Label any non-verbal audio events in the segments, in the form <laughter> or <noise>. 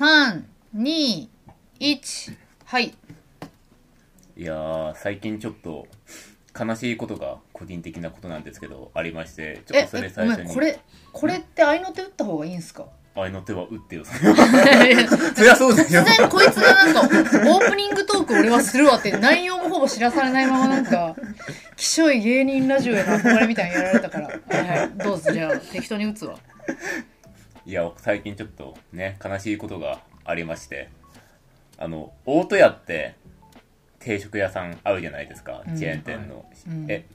321はい。いやー最近ちょっと悲しいことが個人的なことなんですけどありましてちょっえとそれ最初に。これこれって合いの手打った方がいいんすか？愛の手は打ってよそりゃ <laughs> そうだ突よ然こいつがなんかオープニングトーク俺はするわって内容もほぼ知らされないままなんかきしょい芸人ラジオへの憧れみたいにやられたから。はいはいどうぞじゃあ適当に打つわいや最近ちょっとね悲しいことがありまして。あの大戸屋って定食屋さんあるじゃないですか、うん。チェーン店の、うん。え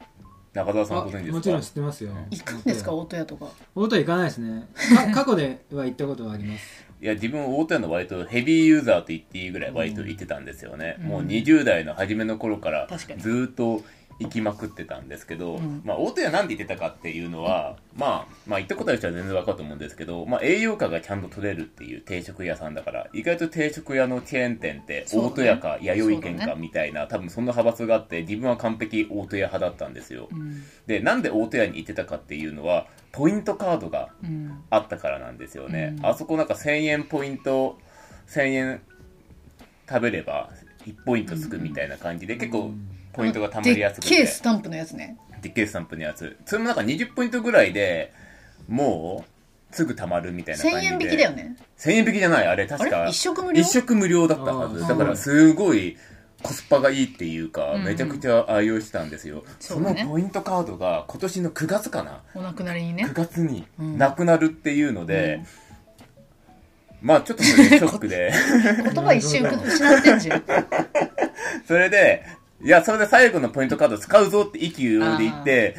中澤さんあご存知ですか？もちろん知ってますよ。行くんですか？大戸屋とか？大戸屋行かないですね。<laughs> か過去では行ったことはあります。いや自分大戸屋の割とヘビーユーザーと言っていいぐらい割と行ってたんですよね、うん。もう20代の初めの頃から確かに。ずーっと行きまくってたんですけど、うん。まあ大戸屋なんで行ってたかっていうのは、まあ、まあ行ったことある人は全然わかると思うんですけど、まあ栄養価がちゃんと取れるっていう定食屋さんだから意外と定食屋のチェーン店って大戸屋か弥生県かみたいな、多分そんな派閥があって自分は完璧大戸屋派だったんですよ、うん。でなんで大戸屋に行ってたかっていうのはポイントカードがうん。あったからなんですよね、うん。あそこなんか1000円ポイント1000円食べれば1ポイントつくみたいな感じで、結構ポイントが貯まりやすくでっけスタンプのやつね。でっけえスタンプのやつ。それもなんか20ポイントぐらいでもうすぐ貯まるみたいな感じ1000で円引きだよね。1000円引きじゃないあれあ確か。れ？一食無料？一食無料だったはず。だからすごいコスパがいいっていうか、うんめちゃくちゃ愛用してたんですよ、そね。のポイントカードが今年の9月かなお亡くなりにね。9月にうん。なくなるっていうので、まあちょっとそれショックで言葉一瞬失ってん。じゃんそれでいやそれで最後のポイントカード使うぞって意気揚々で言って、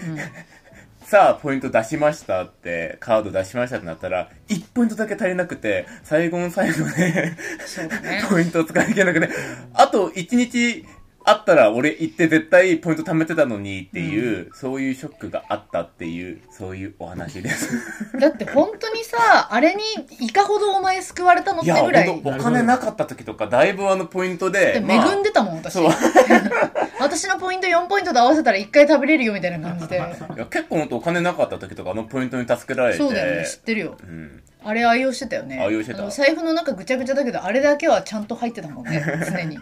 <laughs> さあポイント出しましたってカード出しましたってなったら1ポイントだけ足りなくて最後の最後でね。<laughs> ポイントを使い切れなくてあと1日あったら俺行って絶対ポイント貯めてたのにっていう、そういうショックがあったっていうそういうお話です。<laughs> だって本当にさあれにいかほどお前救われたのってぐらい。本当お金なかった時とかだいぶあのポイントででまあ恵んでたもん私。そう。<laughs> 私のポイント4ポイントで合わせたら1回食べれるよみたいな感じで <laughs> いや結構本当お金なかった時とかあのポイントに助けられて。そうだよね知ってるよ。うん、あれ愛用してたよね。愛用してた。財布の中ぐちゃぐちゃだけどあれだけはちゃんと入ってたもんね。<laughs> 常に。い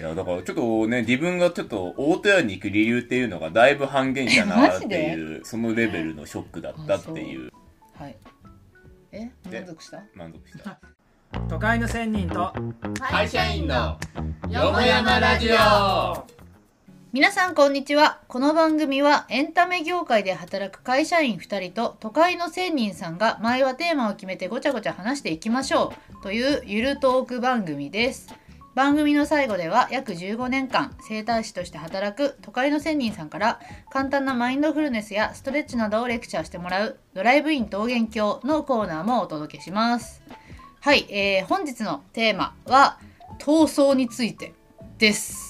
やだからちょっとね自分がちょっと大戸屋に行く理由っていうのがだいぶ半減したなっていうそのレベルのショックだったっていう。はい。え満足した？満足した。都会の仙人と会社員のよもやまラジオ皆さんこんにちは。この番組はエンタメ業界で働く会社員2人と都会の仙人さんが毎話テーマを決めてごちゃごちゃ話していきましょう。というゆるトーク番組です。番組の最後では約15年間整体師として働く都会の仙人さんから簡単なマインドフルネスやストレッチなどをレクチャーしてもらうドライブイン桃源郷のコーナーもお届けします。はい、えー本日のテーマは闘争についてです。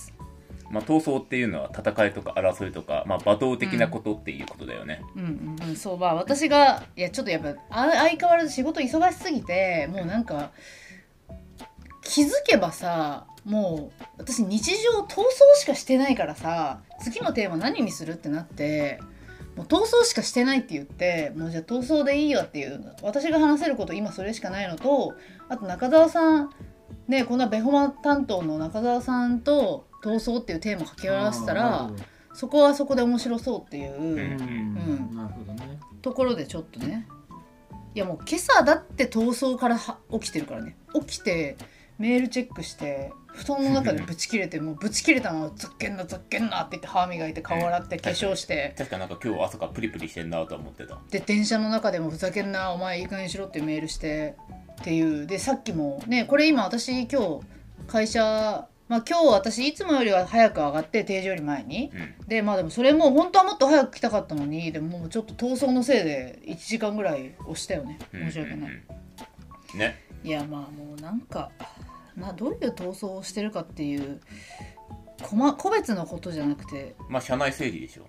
まあ、闘争っていうのは戦いとか争いとか、まあ、罵倒的なことっていうことだよね、うんうんうん、そうまあ私がいやちょっとやっぱ相変わらず仕事忙しすぎてもうなんか気づけばさもう私日常闘争しかしてないからさ次のテーマ何にするってなってもう闘争しかしてないって言ってもうじゃあ闘争でいいやっていう私が話せること今それしかないのとあと中澤さんねこんなベホマ担当の中澤さんと闘争っていうテーマ掛け合わせたらそこはそこで面白そうっていう。うん。うん。なるほどね。ところでちょっとねいやもう今朝だって逃走からは起きてるからね。起きてメールチェックして布団の中でブチ切れて <laughs> もうブチ切れたまま「ざっけんなざっけんな」って言って歯磨いて顔洗って化粧して。確かなんか今日朝からプリプリしてんなとは思ってた。で電車の中でも「ふざけんなお前いい加減にしろ」ってメールしてっていう。でさっきもねこれ今私今日会社まあ今日私いつもよりは早く上がって定時より前に。うん。でまあでもそれも本当はもっと早く来たかったのに。でももうちょっと逃走のせいで1時間ぐらい押したよね。申し訳ない、うん。うんうんね。いやまあもうなんかなどういう逃走をしてるかっていうこま個別のことじゃなくて。まあ社内整理でしょ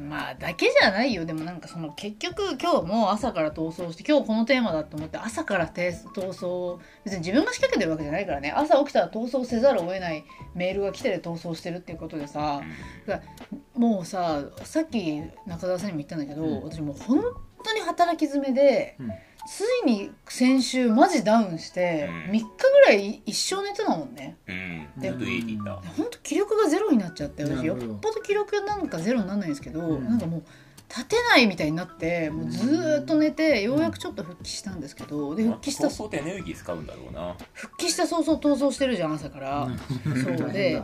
まあだけじゃないよ。でもなんかその結局今日も朝から逃走して今日このテーマだと思って朝からて逃走別に自分が仕掛けてるわけじゃないからね。朝起きたら逃走せざるを得ないメールが来てで逃走してるっていうことでさもうささっき中澤さんにも言ったんだけど、うん。私もう本当に働き詰めで、うんついに先週マジダウンして、うん。3日ぐらい一生寝てたもんね。うん。で。ほんと気力がゼロになっちゃって私。よっぽど気力なんかゼロにならないんですけど、うん。なんかもう立てないみたいになってもうずーっと寝てようやくちょっと復帰したんですけどで復帰したそうエネルギー使うんだろうな。復帰した早々逃走してるじゃん朝から、そう。で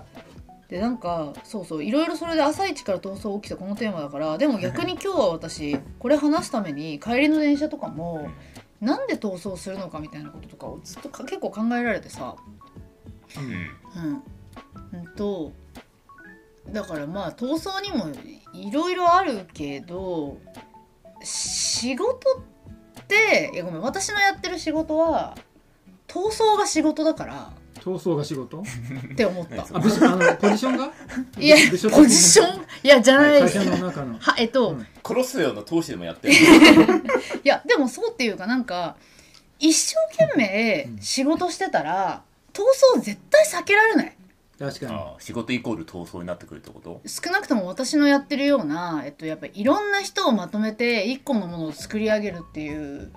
でなんかそうそういろいろそれで朝一から逃走起きたこのテーマだからでも逆に今日は私これ話すために帰りの電車とかもなんで逃走するのかみたいなこととかをずっとか結構考えられてさ。うん。うん、うんとだからまあ逃走にもいろいろあるけど仕事っていやごめん私のやってる仕事は逃走が仕事だから。闘争が仕事？って思った。あ部署あのポジションが？いやポジションいやじゃないです。会社の中の。はえっと、うん。殺すような投資でもやってる。<laughs> いやでもそうっていうかなんか一生懸命仕事してたら逃走絶対避けられない。確かに。ああ仕事イコール闘争になってくるってこと？少なくとも私のやってるような、えっと、やっぱりいろんな人をまとめて一個のものを作り上げるっていううん。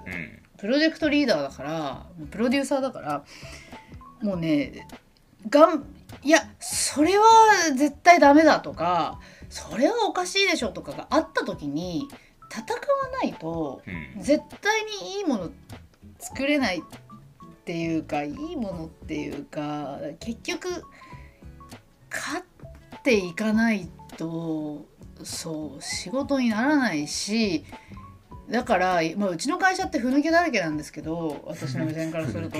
プロジェクトリーダーだからプロデューサーだからもうねがんいやそれは絶対ダメだとかそれはおかしいでしょとかがあった時に戦わないとうん。絶対にいいもの作れないっていうかいいものっていうか結局勝っていかないとそう仕事にならないしだから、まあ、うちの会社ってふぬけだらけなんですけど私の目線からすると。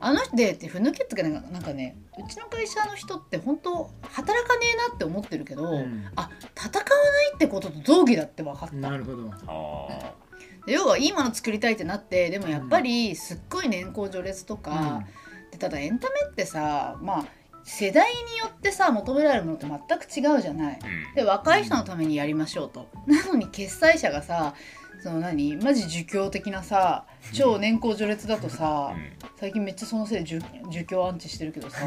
あの人でってふぬけってかなんかなんかねうちの会社の人って本当働かねえなって思ってるけど、うん。あ戦わないってことと同義だって分かった。なるほど。あで要はいいもの作りたいってなってでもやっぱりすっごい年功序列とか、でただエンタメってさまあ世代によってさ求められるものって全く違うじゃない。で若い人のためにやりましょうと。なのに決済者がさその何？マジ儒教的なさ超年功序列だとさうん。最近めっちゃそのせいで儒儒教アンチしてるけどさ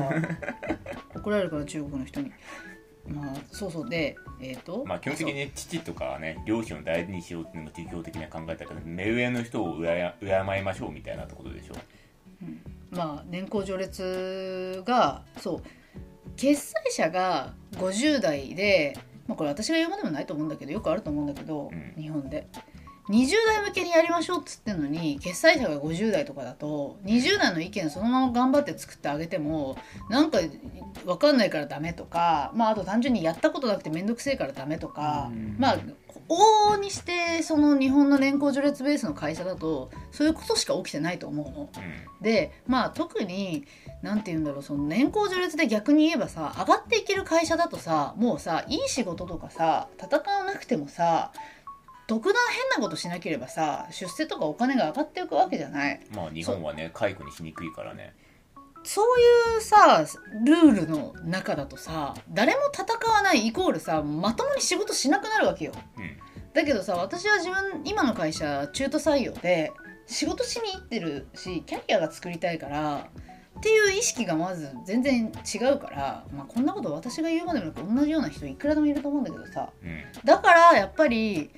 <laughs> 怒られるから中国の人に。まあそうそう。でえっ、とまあ基本的にね父とかはね両親を大事にしようっていうのが儒教的な考え方で目上の人を敬敬いましょうみたいなところでしょ。まあ年功序列がそう。決済者が50代で、まあ、これ私が言うまでもないと思うんだけどよくあると思うんだけど、うん。日本で20代向けにやりましょうっつってんのに決済者が50代とかだと20代の意見そのまま頑張って作ってあげてもなんか分かんないからダメとか、まあ、あと単純にやったことなくて面倒くせえからダメとか、うんまあ往々にしてその日本の年功序列ベースの会社だとそういうことしか起きてないと思うの。うんでまあ特に何て言うんだろうその年功序列で逆に言えばさ上がっていける会社だとさもうさいい仕事とかさ戦わなくてもさ特段変なことしなければさ出世とかお金が上がっていくわけじゃない。まあ日本はね解雇にしにくいからね。そういうさルールの中だとさ誰も戦わないイコールさまともに仕事しなくなるわけよ。うん。だけどさ私は自分今の会社中途採用で仕事しに行ってるしキャリアが作りたいからっていう意識がまず全然違うから、まあ、こんなこと私が言うまでもなく同じような人いくらでもいると思うんだけどさ。うん。だからやっぱり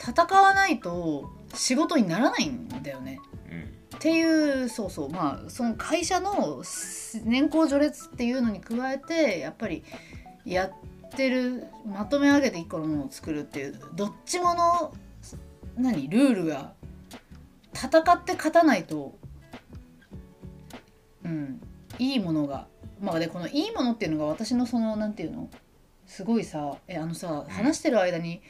戦わないと仕事にならないんだよね。うん。っていうそうそうまあその会社の年功序列っていうのに加えてやっぱりやってるまとめ上げて一個のものを作るっていうどっちもの何ルールが戦って勝たないとうんいいものがまあでこのいいものっていうのが私のそのなんていうのすごいさえあのさ話してる間にちゃ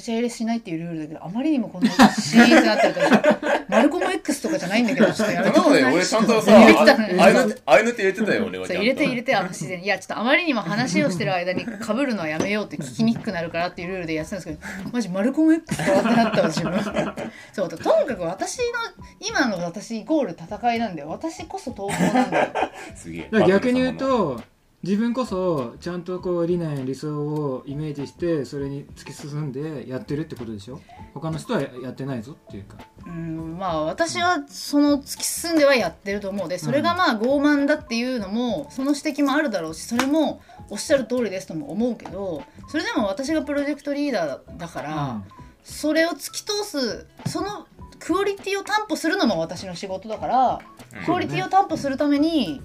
ちゃ入れしないっていうルールだけどあまりにもこんなシーンってなってるから <laughs> マルコム X とかじゃないんだけどちょっとやめてなので俺ちゃんとさ入れてたのああいうのああいうのって入れてたよ俺はちゃんと。そう入れて入れてあの自然。にいやちょっとあまりにも話をしてる間にかぶるのはやめようって聞きにくくなるからっていうルールでやってたんですけどマジマルコム X かってなったわ自分。そうととにかく私の今の私イコール戦いなんだよ私こそ闘争なんだよ。<laughs> すげえ。逆に言うと自分こそちゃんとこう理念理想をイメージしてそれに突き進んでやってるってことでしょ？他の人はやってないぞっていうか。うんまあ私はその突き進んではやってると思う。でそれがまあ傲慢だっていうのもその指摘もあるだろうしそれもおっしゃる通りですとも思うけどそれでも私がプロジェクトリーダーだから、それを突き通すそのクオリティを担保するのも私の仕事だからうん。クオリティを担保するために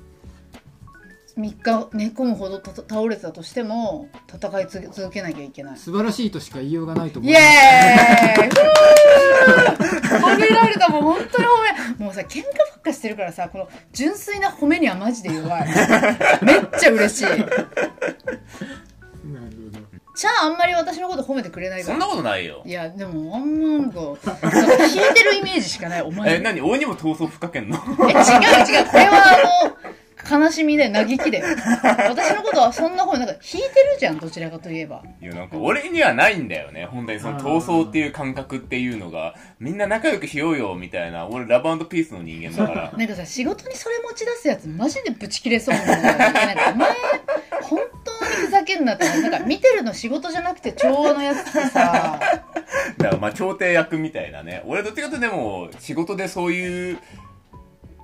3日寝込むほどた倒れてたとしても戦い続続けなきゃいけない。素晴らしいとしか言いようがないと思う。イエーイ。<laughs> 褒められたもん本当に褒め。もうさ喧嘩ばっかしてるからさこの純粋な褒めにはマジで弱い。めっちゃ嬉しい。なるほど。ちゃああんまり私のこと褒めてくれないから。そんなことないよ。いやでもあんまなんか引いてるイメージしかないお前え何？俺にも闘争ふっかけんの？え違う違う。これはあの悲しみで嘆きだよ私のことはそんな方になんか引いてるじゃんどちらかといえば。いやなんか俺にはないんだよね。本当にその闘争っていう感覚っていうのが。みんな仲良くしようよみたいな。俺ラブピースの人間だから。<laughs> なんかさ仕事にそれ持ち出すやつマジでブチ切れそうなんだよお前本当にふざけんなって。なんか見てるの仕事じゃなくて調和のやつってさ。だからまあ調停役みたいなね。俺どっちかとでも仕事でそういう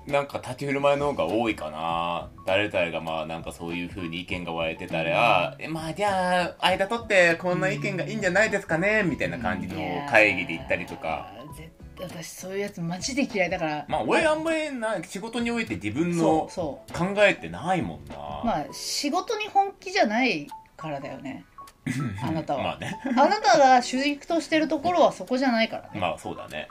なんか立ち振る舞いの方が多いかな。誰々がまあなんかそういう風に意見が割れてたら、えまあじゃあ間取ってこんな意見がいいんじゃないですかねみたいな感じの会議で行ったりとか。私そういうやつマジで嫌いだから。まあ俺あんまりな仕事において自分そのうそう。考えてないもんな。まあ仕事に本気じゃないからだよね。<laughs> あなたは、まあね。あなたが主軸としてるところはそこじゃないからね、まあそうだね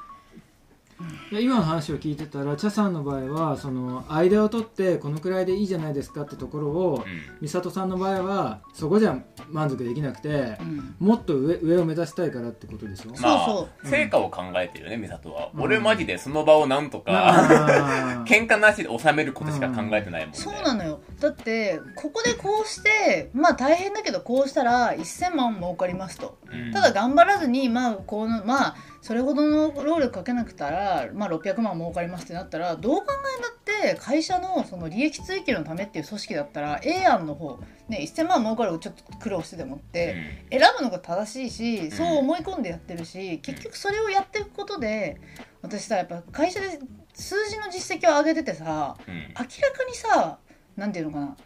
今の話を聞いてたら茶さんの場合はその間を取ってこのくらいでいいじゃないですかってところをうん。美里さんの場合はそこじゃ満足できなくてうん。もっと上上を目指したいからってことでしょ？そうまあそう成果を考えてるよね美里は、うん。俺マジでその場をなんとかあー <laughs> 喧嘩なしで収めることしか考えてないもんね、そうなのよ。だってここでこうしてまあ大変だけどこうしたら1000万儲かりますと。うん。ただ頑張らずにまあこのまあそれほどの労力かけなくたら、まあ、600万儲かりますってなったらどう考えたって会社のその利益追求のためっていう組織だったら A 案の方、ね、1000万儲かるをちょっと苦労してでもって、選ぶのが正しいしそう思い込んでやってるし、結局それをやっていくことで私さやっぱ会社で数字の実績を上げててさ明らかにさなんていうのかな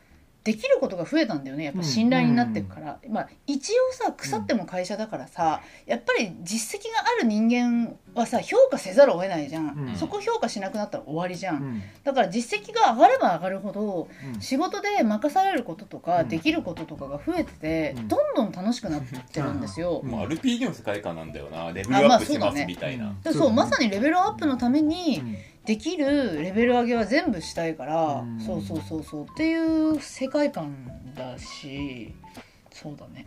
できることが増えたんだよね。やっぱ信頼になってるから、まあ一応さ腐っても会社だからさやっぱり実績がある人間はさ評価せざるを得ないじゃん、うん。そこ評価しなくなったら終わりじゃん、うん。だから実績が上がれば上がるほどうん。仕事で任されることとか、うん。できることとかが増えてて、うん。どんどん楽しくなってるんですよ、うん。まあ、RPG の世界観なんだよな。レベあまあルアップしますみたいな、でそうまさにレベルアップのためにうんできるレベル上げは全部したいから、うん。そうそうそうそう。っていう世界観だしそうだね。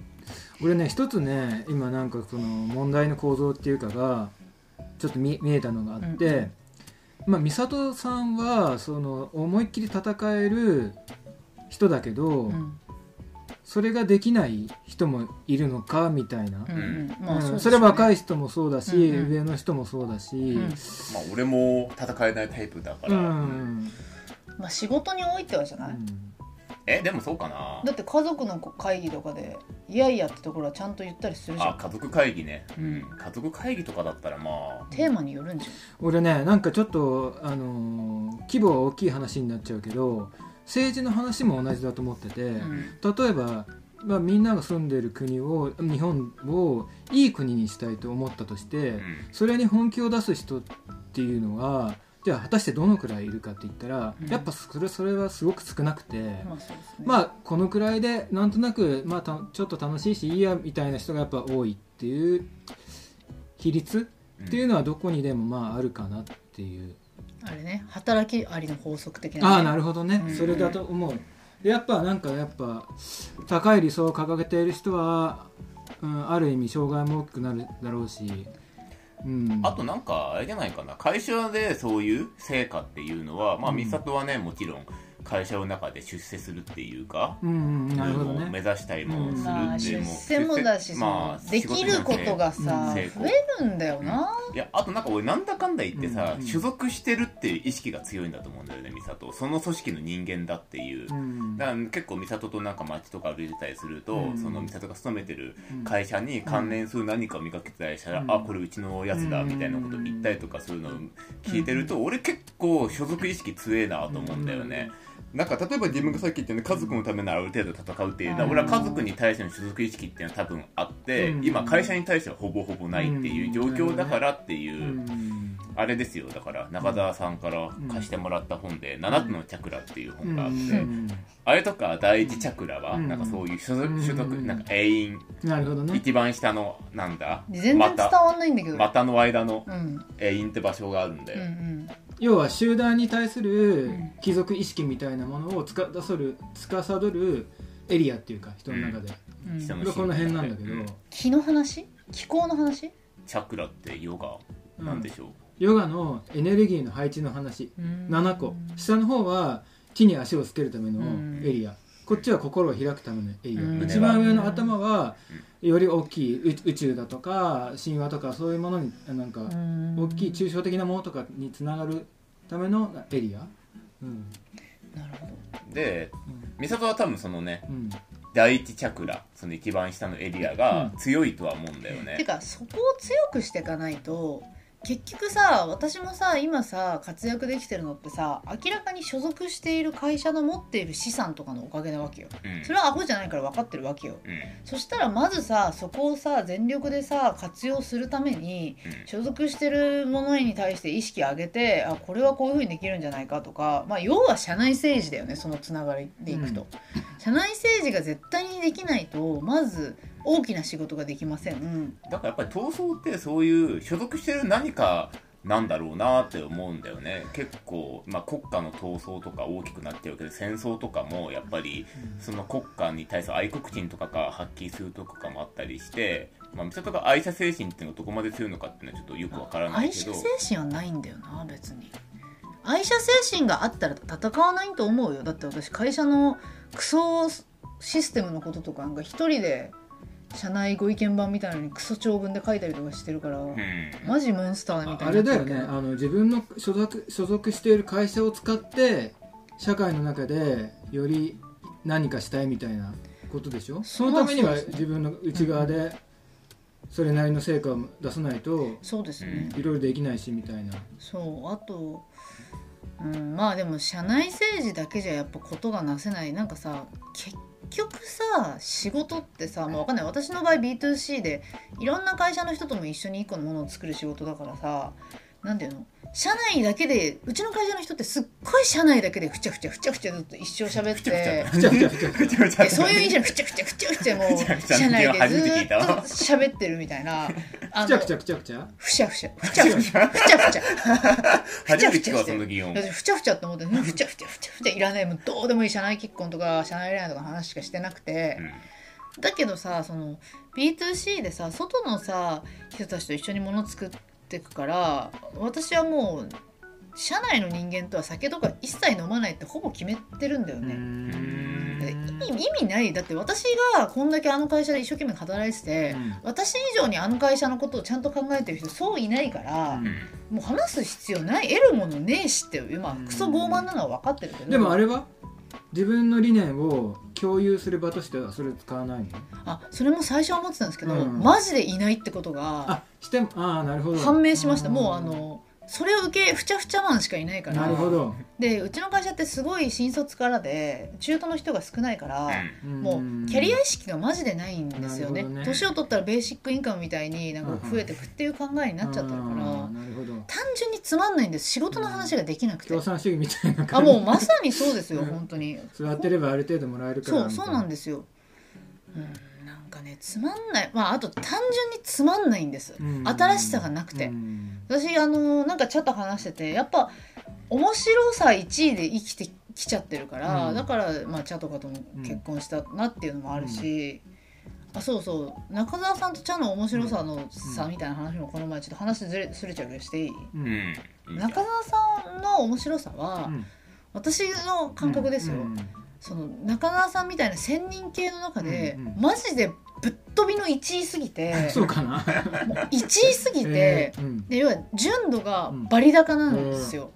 俺ね一つね今なんかその問題の構造っていうかがちょっと見見えたのがあって、まあ美里さんはその思いっきり戦える人だけど、うんそれができない人もいるのかみたいな、うんうん。まうん。あそれは若い、い人もそうだし、うんうん。上の人もそうだし、うん。まあ、俺も戦えないタイプだかうら、ん。まあ、仕事においてはじゃない、えでもそうかな。だって家族の会議とかでいやいやってところはちゃんと言ったりするじゃん。あ家族会議ね、ううん。ん、家族会議とかだったらまあ。テーマによるんじ俺ねなんかちょっと、あのー規模は大きい話になっちゃうけど政治の話も同じだと思ってて、うん。例えば、まあ、みんなが住んでる国を日本をいい国にしたいと思ったとして、うん。それに本気を出す人っていうのはじゃあ果たしてどのくらいいるかって言ったら、うん。やっぱそれそれはすごく少なくて、まあね。まあこのくらいでなんとなく、まあ、たちょっと楽しいしいいやみたいな人がやっぱ多いっていう比率っていうのはどこにでもまああるかなっていう、あれね働きありの法則的な、ね、ああなるほどね、うん。それだと思う。でやっぱなんかやっぱ高い理想を掲げている人は、うん、ある意味障害も大きくなるだろうし、うん、あとなんかあれじゃないかな。会社でそういう成果っていうのはまあうん。美里はねもちろん会社の中で出世するっていうか、うんうんなるほど目ね指したいもするまあっていう出世もだし、まあできることがさ、増えるんだよな、いやあとなんか俺なんだかんだ言ってさ、うん所属してるっていう意識が強いんだと思うんだよね美里その組織の人間だっていう、うんだから結構美里となんか街とか歩いてたりすると、うんその美里が勤めてるうん会社に関連する何かを見かけてたりしたら、うんあこれうちのやつだうんみたいなこと言ったりとかするのを聞いてると、俺結構所属意識強えなと思うんだよね、なんか例えば自分がさっき言ったように家族のためならある程度戦うっていうのは、うん俺は家族に対しての所属意識っていうのは多分あって、うん。今会社に対してはほぼほぼないっていう状況だからっていう、うん。あれですよ。だから中澤さんから貸してもらった本で「7つのチャクラ」っていう本があって、うん。あれとか第一チャクラはうん。なんかそういう所属うん。所属なんか永遠なるほどね一番下のなんだ全然伝股わんないんだけど、股の間のうん。永遠って場所があるんだうんうよ、ん要は集団に対するうん。貴族意識みたいなものをつかさる司るエリアっていうか人の中で、うん。がこの辺なんだけど、うん。気の話？気候の話？チャクラってヨガ？なんでしょう、ヨガのエネルギーの配置の話。7個。下の方は地に足をつけるためのエリアこっちは心を開くためのエリアうん。一番上の頭はより大きい宇宇宙だとか神話とかそういうものになんか大きい抽象的なものとかにつながるためのエリア。うん。なるほど。で美里は多分そのねうん。第一チャクラその一番下のエリアが強いとは思うんだよね、てかそこを強くしていかないと結局さ私もさ今さ活躍できてるのってさ明らかに所属している会社の持っている資産とかのおかげなわけよ。うん。それはアホじゃないから分かってるわけよ。うん。そしたらまずさそこをさ全力でさ活用するためにうん。所属してるものに対して意識上げてあこれはこういうふうにできるんじゃないかとか、まあ、要は社内政治だよねそのつながりでいくと、社内政治が絶対にできないとまず大きな仕事ができません、だからやっぱり闘争ってそういう所属してる何かなんだろうなって思うんだよね。結構、まあ、国家の闘争とか大きくなってるけど戦争とかもやっぱりその国家に対する愛国心とかが発揮するとかもあったりして、まあ、美里が愛社精神っていうのがどこまで強いのかっていうのはちょっとよくわからないけど。愛社精神はないんだよな別に。愛社精神があったら戦わないと思うよ。だって私会社のクソシステムのこととかなんか一人で社内ご意見版みたいなのにクソ長文で書いたりとかしてるから、うん。マジモンスターみたいな。あれだよね。あの自分の所属所属している会社を使って社会の中でより何かしたいみたいなことでしょ？そのためには自分の内側でそれなりの成果を出さないとそうですね、いろいろできないしみたいな。そう。あと、うん、まあでも社内政治だけじゃやっぱことがなせない。なんかさ結局さ仕事ってさもうわかんない。私の場合 B2C でいろんな会社の人とも一緒に一個のものを作る仕事だからさなんていうの？社内だけでうちの会社の人ってすっごい社内だけでふちゃふちゃふちゃふちゃずっと一生喋ってふちゃふちゃふちゃふちゃそういう意味じゃふちゃふちゃふちゃふちゃもうふちゃふちゃ社内でずっと喋ってるみたいなふちゃふちゃふちゃふちゃふちゃふちゃふちゃふちゃふちゃふちゃ初めて聞くわその擬音私ふちゃふちゃって思ってふちゃふちゃふちゃふちゃいらないもうどうでもいい社内結婚とか社内恋愛とか話しかしてなくて、だけどさその B2C でさ外のさ人たちと一緒に物作っていくから私はもう社内の人間とは酒とか一切飲まないってほぼ決めてるんだよね。で意味意味ない。だって私がこんだけあの会社で一生懸命働いてて、私以上にあの会社のことをちゃんと考えてる人そういないから、うん。もう話す必要ない。得るものねえしってまあクソ傲慢なのは分かってるけど。でもあれは？自分の理念を共有する場としてはそれ使わないの？あそれも最初は思ってたんですけど、うん。マジでいないってことがあしてもああなるほど。判明しました。んもうあのそれを受けふちゃふちゃマンしかいないからなるほど。でうちの会社ってすごい新卒からで中途の人が少ないから、もん。うキャリア意識がマジでないんですよね。年を取ったらベーシックインカムみたいになんか増えてくっていう考えになっちゃってるから、あーなるほど。単純につまんないんです。仕事の話ができなくて、共産主義みたいなあ感じもうまさにそうですよ本当に。座ってればある程度もらえるからそうそうなんでですよ、うん、なんかねつまんない。まああと単純につまんないんです、新しさがなくて、私あのなんかちょっと話しててやっぱ面白さ1位で生きてきちゃってるから、うん。だから、まあ、茶とかとも結婚したなっていうのもあるし、あそうそう。中澤さんと茶の面白さの差みたいな話もこの前ちょっと話ずれすれちゃうけどしていい、中澤さんの面白さは、うん。私の感覚ですよ、うん。その中澤さんみたいな千人系の中で、うんうん。マジでぶっ飛びの1位すぎて <laughs> そうかな。もう1位すぎて、えーうん。で要は純度がバリ高なんですよ。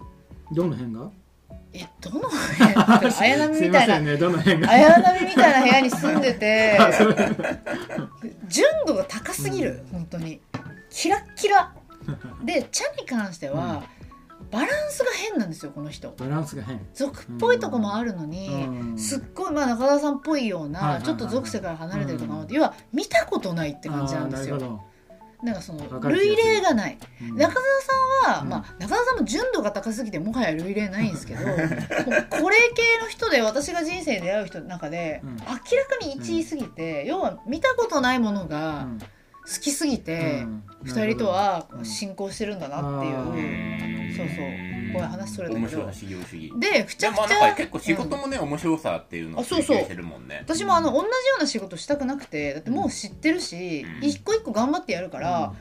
どの辺が？えどの部屋？<laughs> 綾波みたいな。ね綾波みたいな部屋に住んでて <laughs> 純度が高すぎる、本当に。キラッキラ。で茶に関しては、バランスが変なんですよこの人。バランスが変。俗っぽいとこもあるのに、うん。すっごい、まあ、中田さんっぽいような、ちょっと属性から離れてるとかもあって、要は見たことないって感じなんですよなんかその類例がない。うん。中澤さんは、うん。まあ、中澤さんも純度が高すぎてもはや類例ないんですけど <laughs> これ系の人で私が人生で出会う人の中で、うん。明らかに1位すぎて、要は見たことないものがうん。好きすぎて、うん2人とはうん進行してるんだなっていう、あー。そうそう。ごめん話それたけど面白い修行主義でくちゃくちゃ。結構仕事もね、面白さっていうのをあそうそう。追求してるもんね。私もあの同じような仕事したくなくてだってもう知ってるし、うん。一個一個頑張ってやるから、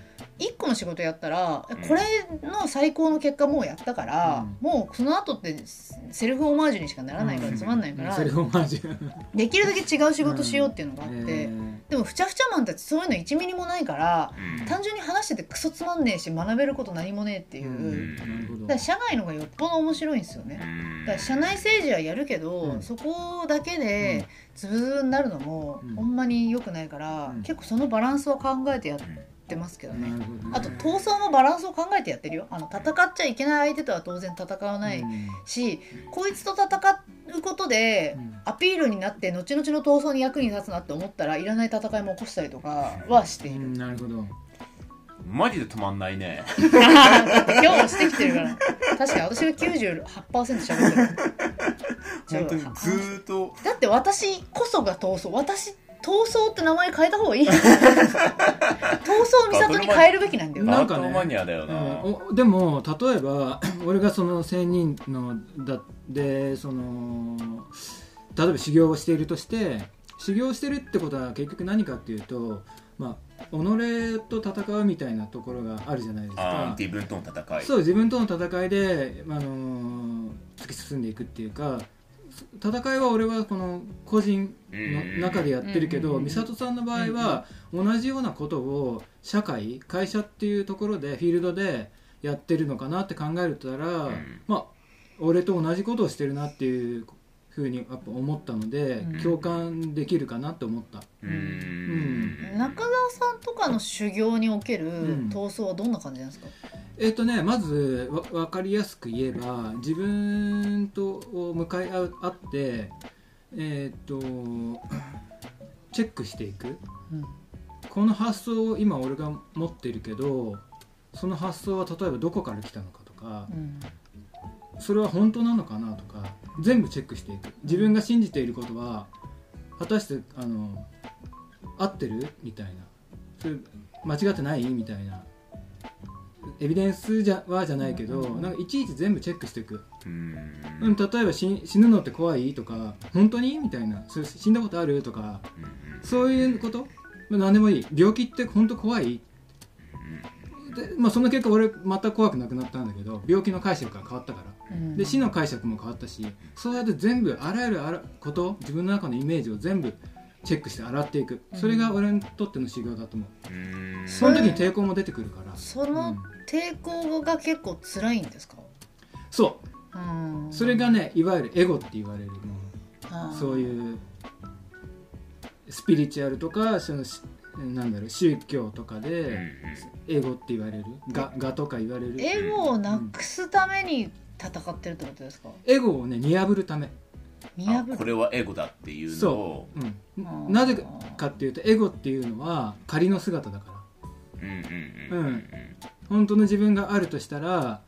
一個の仕事やったらん。これの最高の結果もうやったから、うん。もうその後ってセルフオマージュにしかならないからつまんないから、でできるだけ違う仕事しようっていうのがあって、え。ーでもふちゃふちゃマンたちそういうの1ミリもないからうん。単純に話しててクソつまんねえし学べること何もねえっていう、うん。だから社外のがよっぽど面白いんですよね。だから社内政治はやるけど、うん。そこだけでズブズブになるのもうん。ほんまに良くないから、うん。結構そのバランスは考えてやってますけどね。ね。あと闘争もバランスを考えてやってるよ。あの戦っちゃいけない相手とは当然戦わないうん。し、こいつと戦うことでうん。アピールになって後々の闘争に役に立つなって思ったらいらない戦いも起こしたりとかはしている、うんなるほど。マジで止まんないね。<laughs> 今日もしてきてるから。確かに私が98%喋ってる。<laughs> 本当にずーっと。だって私こそが闘争。私闘争って名前変えた方がいい <laughs> 里に変えるべきなんだよなんかねマニアだよな、うん。おでも例えば <clears throat> 俺がその千人のだでその例えば修行をしているとして修行してるってことは結局何かっていうとまあ己と戦うみたいなところがあるじゃないですか。自分との戦い。そう自分との戦いで、あのー突き進んでいくっていうか戦いは俺はこの個人の中でやってるけどうんうんうん美里さんの場合は同じようなことを社会会社っていうところでフィールドでやってるのかなって考えるとたら、ん。まあ俺と同じことをしてるなっていうふうにやっぱ思ったので、うん。共感できるかなって思った。うーん。中澤さんとかの修行におけるん。闘争はどんな感じなんですか、えっ、とねまずわ分かりやすく言えば自分と向かい合ってえっ、とチェックしていく。うんこの発想を今俺が持ってるけどその発想は例えばどこから来たのかとかうん。それは本当なのかなとか全部チェックしていく。自分が信じていることは果たしてあの合ってるみたいな。それ間違ってない？みたいな。エビデンスじゃはじゃないけどなんかいちいち全部チェックしていく、うーん。うん、例えば死死ぬのって怖い？とか本当に？みたいな。それ死んだことある？とか。そういうこと？まあ何でもいい。病気って本当怖い？で、まあ、その結果俺全く怖くなくなったんだけど病気の解釈が変わったから。うん。で死の解釈も変わったしそうやって全部あらゆるあらこと自分の中のイメージを全部チェックして洗っていく。それが俺にとっての修行だと思う。うーん。その時に抵抗も出てくるから。その抵抗が結構辛いんですか、そう。うん。それがねいわゆるエゴって言われるもの。そういうスピリチュアルとかそのしなんだろう宗教とかうんでエゴって言われる？ががとか言われる？エゴをなくすために戦ってるってことですか？エゴをね見破るため。見破る？あこれはエゴだっていうのを。う、あー。ん、なぜかっていうとエゴっていうのは仮の姿だから。うんうんうんうん本当の自分があるとしたら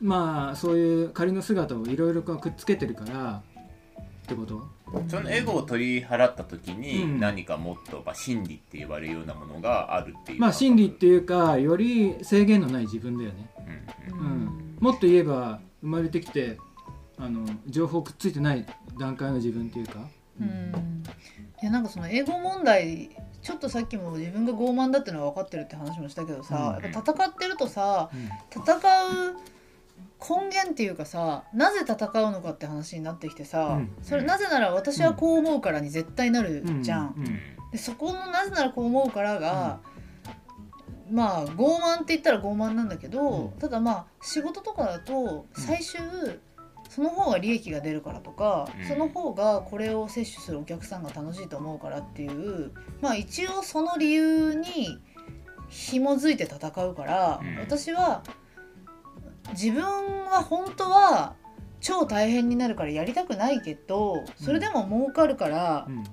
まあそういう仮の姿をいろいろくっつけてるからってこと？そのエゴを取り払った時にうん。何かもっと、まあ、真理って言われるようなものがあるっていうまあ真理っていうかより制限のない自分だよね、うんうん、もっと言えば生まれてきてあの情報くっついてない段階の自分っていうか、うん。いやなんかその英語問題ちょっとさっきも自分が傲慢だってのは分かってるって話もしたけどさ、うん。やっぱ戦ってるとさうん。戦う根源っていうかさなぜ戦うのかって話になってきてさ、うん。それなぜなら私はこう思うからに絶対なるじゃん。うん。うん。でそこのなぜならこう思うからが、まあ傲慢って言ったら傲慢なんだけど、うん。ただまあ仕事とかだと最終、その方が利益が出るからとか、うん。その方がこれを摂取するお客さんが楽しいと思うからっていうまあ一応その理由に紐づいて戦うから、うん。私は自分は本当は超大変になるからやりたくないけどそれでも儲かるから、うん。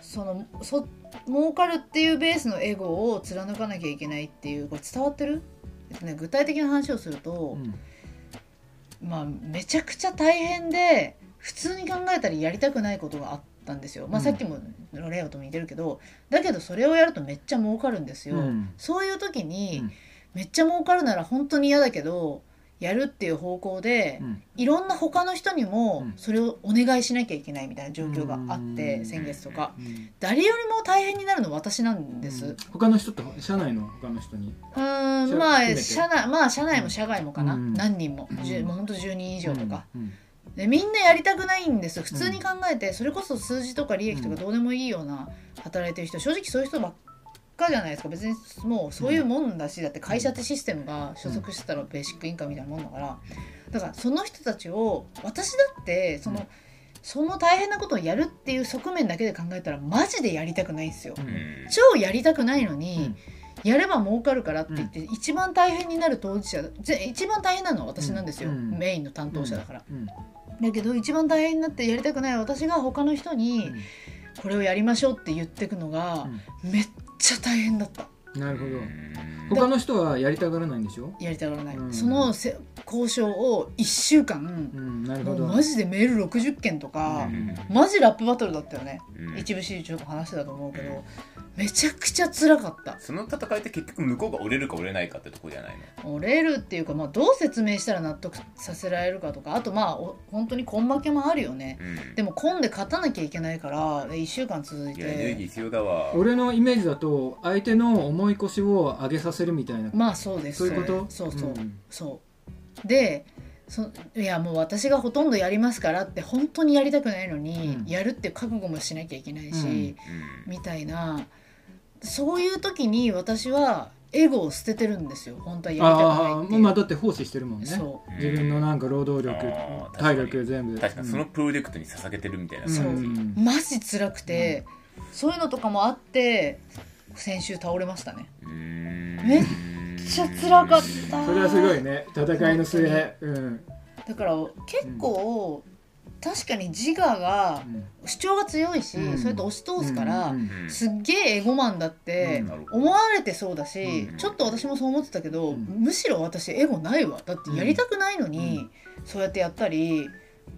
そのそっ儲かるっていうベースのエゴを貫かなきゃいけないっていうこれ伝わってる、えっとね、具体的な話をすると、うん。まあめちゃくちゃ大変で普通に考えたらやりたくないことがあったんですよ、まあ、うん。さっきもレオとも似てるけどだけどそれをやるとめっちゃ儲かるんですよ、うん。そういう時に、うん。めっちゃ儲かるなら本当に嫌だけどやるっていう方向で、うん。いろんな他の人にもうん。それをお願いしなきゃいけないみたいな状況があって、うん。先月とか。うん。誰よりも大変になるのは私なんです、うん。他の人って社内の他の人に。うーん社まあ社内まあ社内も社外もかな、うん。何人も、うん。もうほんと10人以上とか、うん。でみんなやりたくないんです。普通に考えて、それこそ数字とか利益とかどうでもいいような働いてる人正直そういう人ばっかじゃないですか。別にもうそういうもんだしだって会社ってシステムが所属してたらベーシックインカムみたいなもんだから。だからその人たちを私だってその、うん。その大変なことをやるっていう側面だけで考えたらマジでやりたくないんですよ。超やりたくないのに、やれば儲かるからって言って、一番大変になる当事者ぜ一番大変なのは私なんですよ、うん。メインの担当者だから。うん。だけど一番大変になってやりたくない私が他の人にこれをやりましょうって言ってくのがめっちゃ大変だった。なるほど。うん。他の人はやりたがらないんでしょ？やりたがらない、うん。そのせ交渉を1週間うんなるほど。マジでメール60件とか、うん。マジラップバトルだったよね、うん。一部始終ちょっと話してたと思うけどめちゃくちゃ辛かった。その戦いって結局向こうが折れるか折れないかってとこじゃないの？折れるっていうか、まあ、どう説明したら納得させられるかとかあとまあお本当に根負けもあるよね。うん。でも根で勝たなきゃいけないから1週間続いいやエネルギてー必要だわ。俺のイメージだと相手の重い腰を上げさせるみたいな。まあそうです。そういうこと？そうそう、ん。そう。でそいやもう私がほとんどやりますからって本当にやりたくないのに、うん。やるって覚悟もしなきゃいけないし、うん。みたいなそういう時に私はエゴを捨ててるんですよ。本当はやりたくないああっていう。まあだって奉仕してるもんね。そ自分のなんか労働力体力全部。確かにそのプロジェクトに捧げてるみたいな。そううんう。マジ辛くて、そういうのとかもあって先週倒れましたね。めめっちゃ辛かったそれはすごいね。戦いの末。うん。だから結構、確かに自我が主張が強いし、うん。それと押し通すから、すっげえエゴマンだって思われてそうだし、うん。ちょっと私もそう思ってたけど、うん。むしろ私エゴないわ。だってやりたくないのに、そうやってやったり。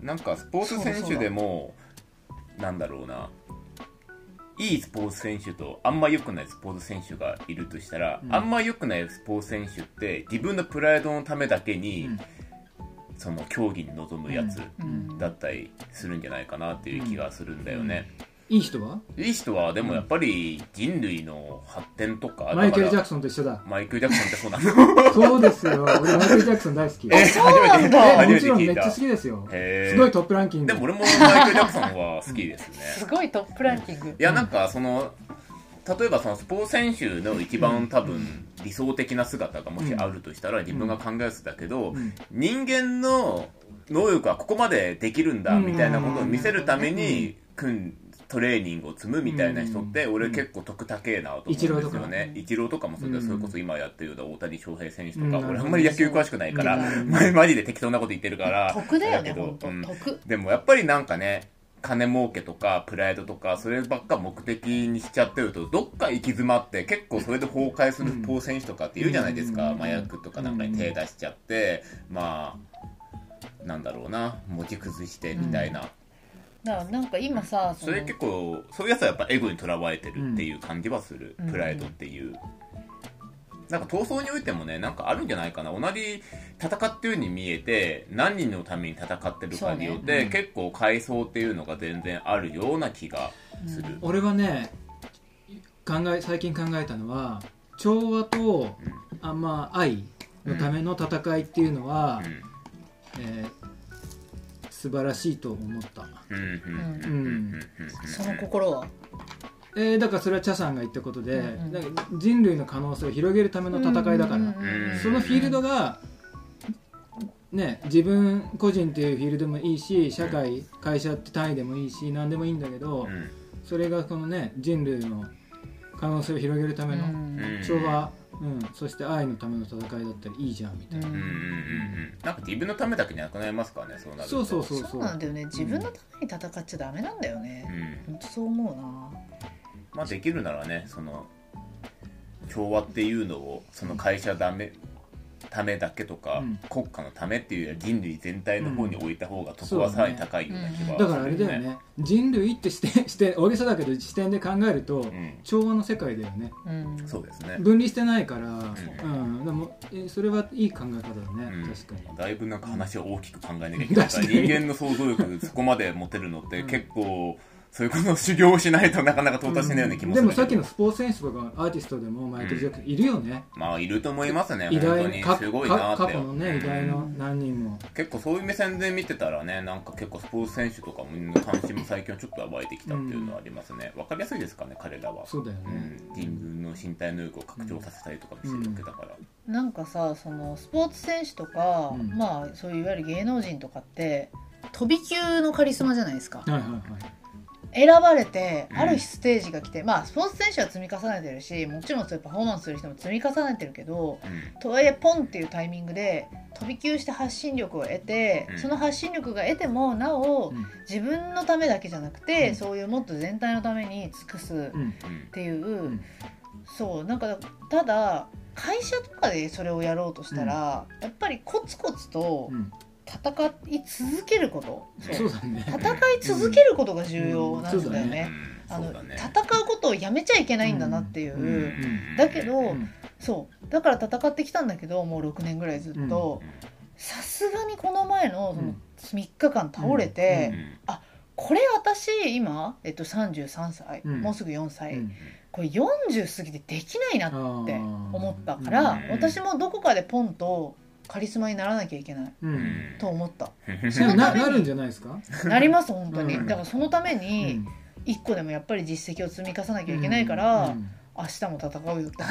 なんかスポーツ選手でもなんだろうな。いいスポーツ選手とあんま良くないスポーツ選手がいるとしたら、うん。あんま良くないスポーツ選手って自分のプライドのためだけに、うんその競技に臨むやつうん。だったりするんじゃないかなっていう気がするんだよね、いい人は？いい人はでもやっぱり人類の発展とかマイケル・ジャだクソンと一緒だ。マイケル・ジャクソンってそうなの？そうですよ。俺マイケル・ジャクソン大好き。えそうなんだえ初めてもちろんめ聞いたっちゃ好きですよ。すごいトップランキング。でも俺もマイケル・ジャクソンは好きですね。すごいトップランキング。いやなんかその例えばそのスポーツ選手の一番多分理想的な姿がもしあるとしたら自分が考えるやつだけどうん。人間の能力はここまでできるんだみたいなことを見せるためにトレーニングを積むみたいな人って俺結構得高えなと思うんですよね。イチローとかもそうだそれこそ今やってるような大谷翔平選手とうん。か俺あんまり野球詳しくないからマジで適当なこと言ってるから得だよねでもやっぱりなんかね金儲けとかプライドとかそればっか目的にしちゃってるとどっか行き詰まって結構それで崩壊するスポーツ選手とかって言うじゃないですか、うん。麻薬とかなんかに手出しちゃって、まあなんだろうな。持ち崩してみたいな、だからなんか今さそれ結構そういうやつはやっぱエゴにとらわれてるっていう感じはする、うん。プライドっていう。なんか闘争においてもね、なんかあるんじゃないかな。同じ戦ってるように見えて、何人のために戦ってるかによって、ねうん結構階層っていうのが全然あるような気がする。俺はね考え最近考えたのは調和とあんま愛のための戦いっていうのは、えー素晴らしいと思った、うん。うん。うん。うんうん。うん。その心は？えーだからそれは茶さんが言ったことで、うんうん。人類の可能性を広げるための戦いだから、うんうんうん。うんそのフィールドが、ね、自分個人っていうフィールドもいいし社会会社って単位でもいいし何でもいいんだけど、うん。それがこのね人類の可能性を広げるためのうん。調和、うん、そして愛のための戦いだったらいいじゃんみたいな、うん。うんうんなんか自分のためだけになくなりますからね、そうなると。そうそうそう。そうなんだよね。自分のために戦っちゃダメなんだよね、うん。ほんとそう思うなまあできるならねその調和っていうのをその会社ダメためだけとか、うん。国家のためっていうよりは人類全体の方に置いた方が得はさらに高いような気はするだからあれだよね。人類って視点して大げさだけど視点で考えると、うん。調和の世界だよね。うん。そうですね。分離してないから、ううん。でもえそれはいい考え方だね、うん。確かに。だいぶなんか話を大きく考えなきゃいけない。から確かに。人間の想像力そこまで持てるのって結構そういうことを修行をしないとなかなか到達しないような気もするけど。でもさっきのスポーツ選手とかアーティストでもマイケル・ジャクソンいるよね、まあいると思いますね偉本当に。すごいなかって。過去のね偉大の何人も。結構そういう目線で見てたらねなんか結構スポーツ選手とかもみんな関心も最近はちょっと湧いてきたっていうのはありますね、わかりやすいですかね彼らは。そうだよね、うん、人軍の身体能力を拡張させたりとかもしてるわけだから、なんかさそのスポーツ選手とか、うん。まあそういういわゆる芸能人とかって飛び級のカリスマじゃないですか。はいはいはい選ばれてうん。ある日ステージが来て、まあスポーツ選手は積み重ねてるしもちろんそういうパフォーマンスする人も積み重ねてるけどうん。とはいえポンっていうタイミングで飛び級して発信力を得て、うん。その発信力が得てもなおうん。自分のためだけじゃなくて、うん。そういうもっと全体のために尽くすっうん。うんていう、ん。そうなんかただ会社とかでそれをやろうとしたら、やっぱりコツコツとうん戦い続けること、そう。だね。戦い続けることが重要なんだよね。あのうん。そうだね。戦うことをやめちゃいけないんだなっていう、うん。うん。だけど、うん。そう。だから戦ってきたんだけどもう6年ぐらいずっと。さすがにこの前のその3日間倒れて、うん。これ私今、えっと、33歳、うん。もうすぐ4歳、うん。これ40過ぎてできないなって思ったかあら、ー私もどこかでポンとカリスマにならなきゃいけないうん。うんと思った。うん。でもななるんじゃないですか、なります本当に、うん。だからそのためうにん。一個でもやっぱり実績を積み重ねなきゃいけないから、うん。明日も戦うよって。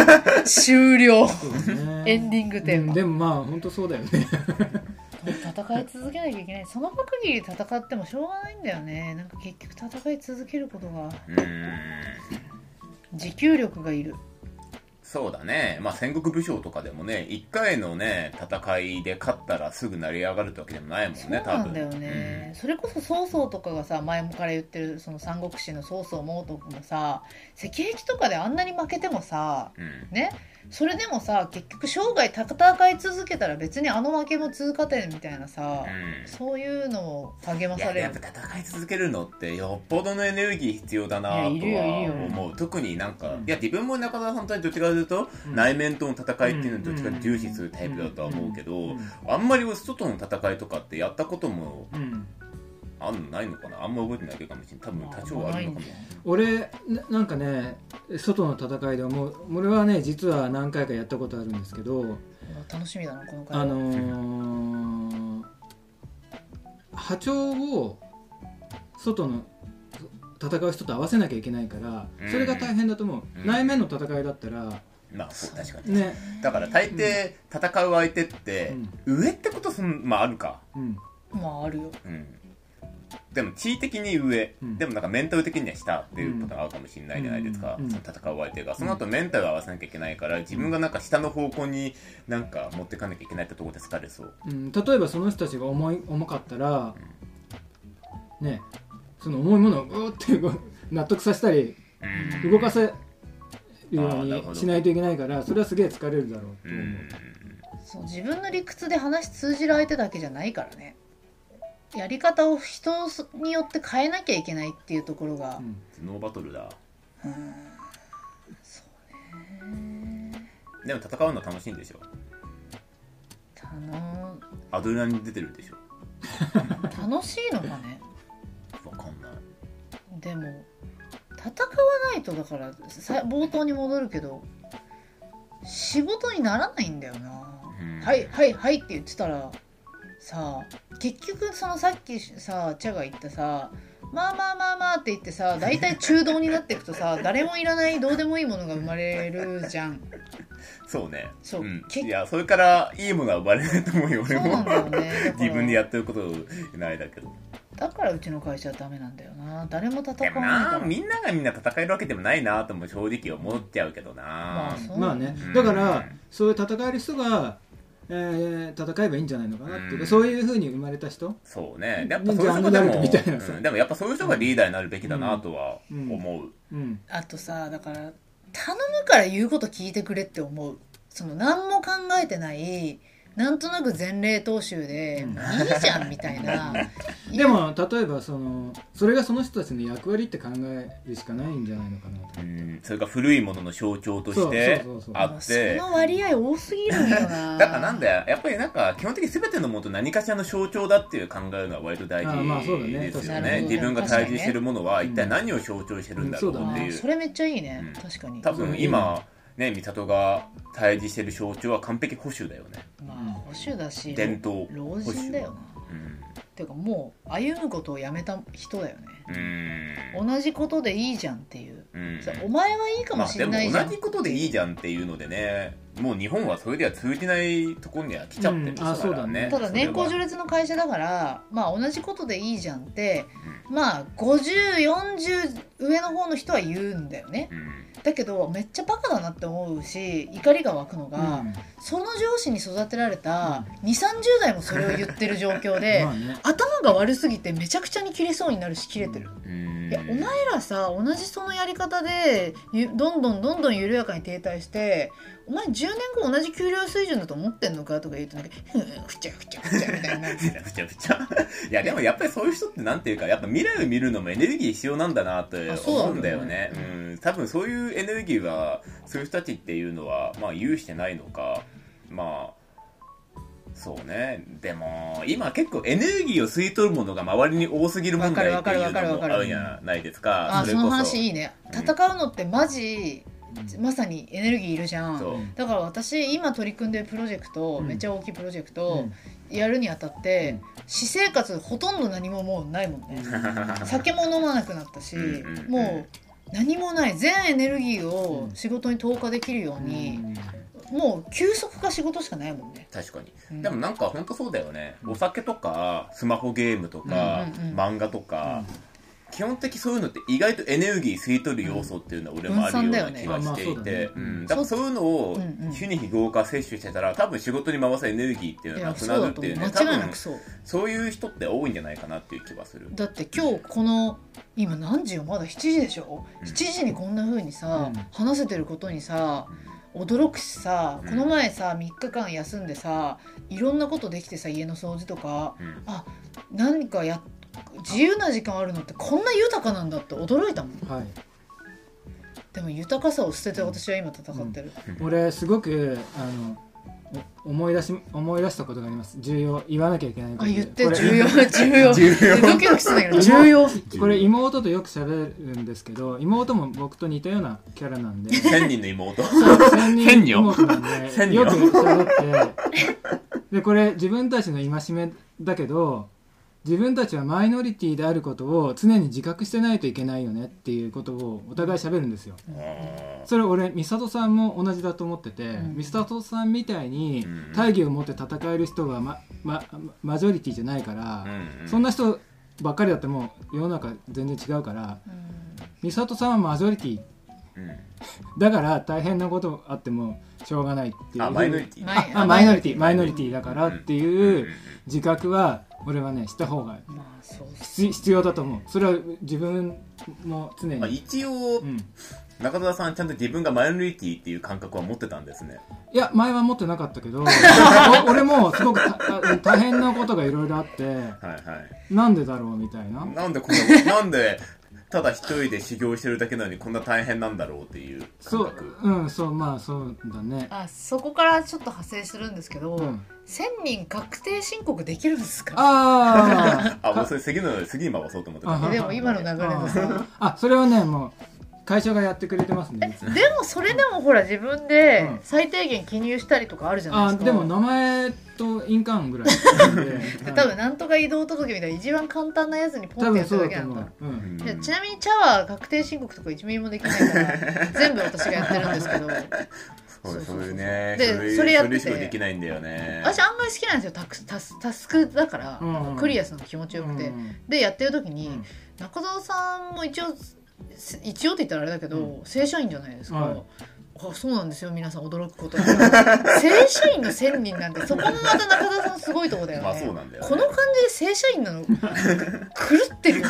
<laughs> 終了。そうだね。エンディングテーマ、うん。でもまあ本当そうだよね。戦い続けなきゃいけない。その限り戦ってもしょうがないんだよね。なんか結局戦い続けることが。うん。持久力がいるそうだね、まあ、戦国武将とかでもね1回のね戦いで勝ったらすぐ成り上がるってわけでもないもんそうね多分なんだよね、それこそ曹操とかがさ前から言ってるその三国志の曹操猛徳もさ石壁とかであんなに負けてもさうんうん。ねそれでもさ結局生涯戦い続けたら別にあの負けも通過点みたいなさ、うん。そういうのを励まいされる。ややっぱ戦い続けるのってよっぽどのエネルギー必要だなとは思う。特になんか、うん。いや自分も中田さんとどっちかというと、うん。内面との戦いっていうのをどっちか重視するタイプだとは思うけど、うんあんまり外の戦いとかってやったこともうんあんのないのかな？あんま覚えてないけどかもしれない多分多少はあるのかも。俺ななんかね外の戦いで思う。俺はね実は何回かやったことあるんですけど楽しみだなこの回あのー波長を外の戦う人と合わせなきゃいけないからそれが大変だと思う、うん。内面の戦いだったら。まあそう確かに。ね、だから大抵戦う相手って、上ってことそんまああるか。うん、まああるよ。うんでも地位的に上、うん。でもなんかメンタル的には下っていうことがあるかもしれないじゃないですか、うんその戦う相手が。その後メンタルを合わせなきゃいけないから自分がなんか下の方向になんか持っていかなきゃいけないってところで疲れそううん、例えばその人たちが重い重かったら、ねその重いものをうーって納得させたりうん。動かせるようにしないといけないからそれはすげえ疲れるだろうと思う、うん。そう自分の理屈で話通じる相手だけじゃないからねやり方を人によって変えなきゃいけないっていうところが、うん。頭脳バトルだ。うんそうね。でも戦うの楽しいんでしょ？たのアドレナリン出てるでしょ？楽しいのかね？わかんない。でも戦わないとだからさ冒頭に戻るけど仕事にならないんだよな、うん。はいはいはいって言ってたらさあ結局そのさっきさチャが言ったさまあまあまあまあって言ってさ大体中道になっていくとさ <laughs> 誰もいらないどうでもいいものが生まれるじゃん。そうね。そううん、けいやそれからいいものは生まれないと思うよ俺もそうなんだよね。自分でやってることないだけど。だからうちの会社はダメなんだよな。誰も戦でもわないから。なみんながみんな戦えるわけでもないなとも正直思っちゃうけどな、まあそうまあね。うんだからそういう戦える人がえー戦えばいいんじゃないのかなっていうか、うん。そういうふうに生まれた人？そうね。やっぱそういう人がでも、うん。でもやっぱそういう人がリーダーになるべきだなとは思う、うん。あとさだから頼むから言うこと聞いてくれって思う。その何も考えてないなんとなく前例踏襲で、うん。いいじゃんみたいな。<laughs> でも例えばそのそれがその人たちの役割って考えるしかないんじゃないのかなとうん。それが古いものの象徴としてそうそうそうそう。あって。その割合多すぎるんよな。だからなんだよ。やっぱりなんか基本的に全てのものと何かしらの象徴だっていう考えるのは割と大あまあそうだね。事ですよなるほどね自分が対峙してるものは一体何を象徴してるんだろううんっていう。あーそれめっちゃいいね、うん。確かに。多分今ね美里が対峙してる象徴は完璧保守だよね。まあ保守だし伝統。老人だよな。うん。ていうかもう歩むことをやめた人だよね。うん。同じことでいいじゃんっていう、うん。さお前はいいかもしまあでもれないじゃん、同じことでいいじゃんっていうのでねもう日本はそれでは通じないところには来ちゃってるうんあそうだね。ただ年功序列列の会社だからまあ同じことでいいじゃんって、まあ5040上の方の人は言うんだよね。だけどめっちゃバカだなって思うし怒りが湧くのが、その上司に育てられた2 3 0代もそれを言ってる状況で、<laughs> まあね。頭が悪すぎてめちゃくちゃに切れそうになるし切れてる、うん。いやお前らさ同じそのやり方でゆどんどんどんどん緩やかに停滞してお前10年後同じ給料水準だと思ってんのかとか言うとなんかふちゃふちゃふちゃみたいになって。ふちゃふちゃいやでもやっぱりそういう人ってなんていうかやっぱ未来を見るのもエネルギー必要なんだなって思うんだよね。うん多分そういうエネルギーはそういう人たちっていうのはまあ有してないのかまあそうね。でも今結構エネルギーを吸い取るものが周りに多すぎる問題っていうのもあるんじゃないですか。あその話いいね。うん。戦うのってマジまさにエネルギーいるじゃん。だから私今取り組んでるプロジェクト、うん。めっちゃ大きいプロジェクト、やるにあたって、私生活ほとんど何ももうないもんね。酒も飲まなくなったし、うん。うん。うん。もう何もない全エネルギーを仕事に投下できるように、もう休息か仕事しかないもんね。確かに、うん。でもなんか本当そうだよね。お酒とかスマホゲームとか、うんうんうん。漫画とか、基本的そういうのって意外とエネルギー吸い取る要素っていうのは俺もあるような気がしていて、だからそう。いうのを日に日合化摂取してたら多分仕事に回すエネルギーっていうのがなくなるっていうね。多分くそういう人って多いんじゃないかなっていう気はする。だって今日この今何時よ？まだ7時でしょ、うん。7時にこんな風にさ、うん。話せてることにさ驚くしさ、うん。この前さ3日間休んでさいろんなことできてさ家の掃除とか。うん。あ何かや自由な時間あるのってこんな豊かなんだって驚いたもん。はい。でも豊かさを捨てて私は今戦ってる、俺すごくあのお思い出し思い出したことがあります。重要言わなきゃいけないこと。であ言って重要 <laughs> 重要。<laughs> 重要。ドキドキするんだけど重要。これ妹とよく喋るんですけど妹も僕と似たようなキャラなんで。<laughs> 千人の妹。千千人妹なんで千人よく喋って。でこれ自分たちの戒めだけど自分たちはマイノリティであることを常に自覚してないといけないよねっていうことをお互い喋るんですよ。それ俺美里さんも同じだと思ってて、うん。美里さんみたいにうん。大義を持って戦える人はま、ま、マジョリティじゃないから、うん。うんそんな人ばっかりだってもう世の中全然違うから美里さんはマジョリティ。うんだから大変なことあってもしょうがないっていう。あマイノリティ。マイあマイノリティマイノリティだからってうんいう自覚は俺はねした方がまあそう必必要だと思う。それは自分も常まあ、に、一応うん、中澤さんちゃんと自分がマイノリティっていう感覚は持ってたんですね。いや前は持ってなかったけど <laughs> お俺もすごく大変なことがいろいろあってはいはい。なんでだろうみたいな。なんでこんななんでただ一人で修行してるだけなのにこんな大変なんだろうっていうそう感覚。うんそうまあそうだね。あそこからちょっと派生するんですけど、うん。1000人確定申告できるんですか？あ <laughs> あもうそれ次の次に回そうと思ってた。あでも今の流れでさあそれはねもう会社がやってくれてますね。でもそれでもほら自分でうん。最低限記入したりとかあるじゃないですか、あでも名前と印鑑ぐらい。<laughs> はい多分なんとか移動届みたいな一番簡単なやつにポンってやって多分そうるだけなんだう、うん、ちなみに茶は確定申告とか1ミリもできないから <laughs> 全部私がやってるんですけど。そうそういうねでそれやってて。できないんだよね。私案外好きなんですよタクタスタスクだから、うん。クリアするの気持ちよくて、うん。でやってる時に、うん。中澤さんも一応す一応って言ったらあれだけど、うん。正社員じゃないですか、はい。あそうなんですよ皆さん驚くことに。<laughs> 正社員の1000人なんてそこもまた中田さんすごいとこだよね。まあそうなんだよね。この感じで正社員なの？<laughs> 狂ってるよ。違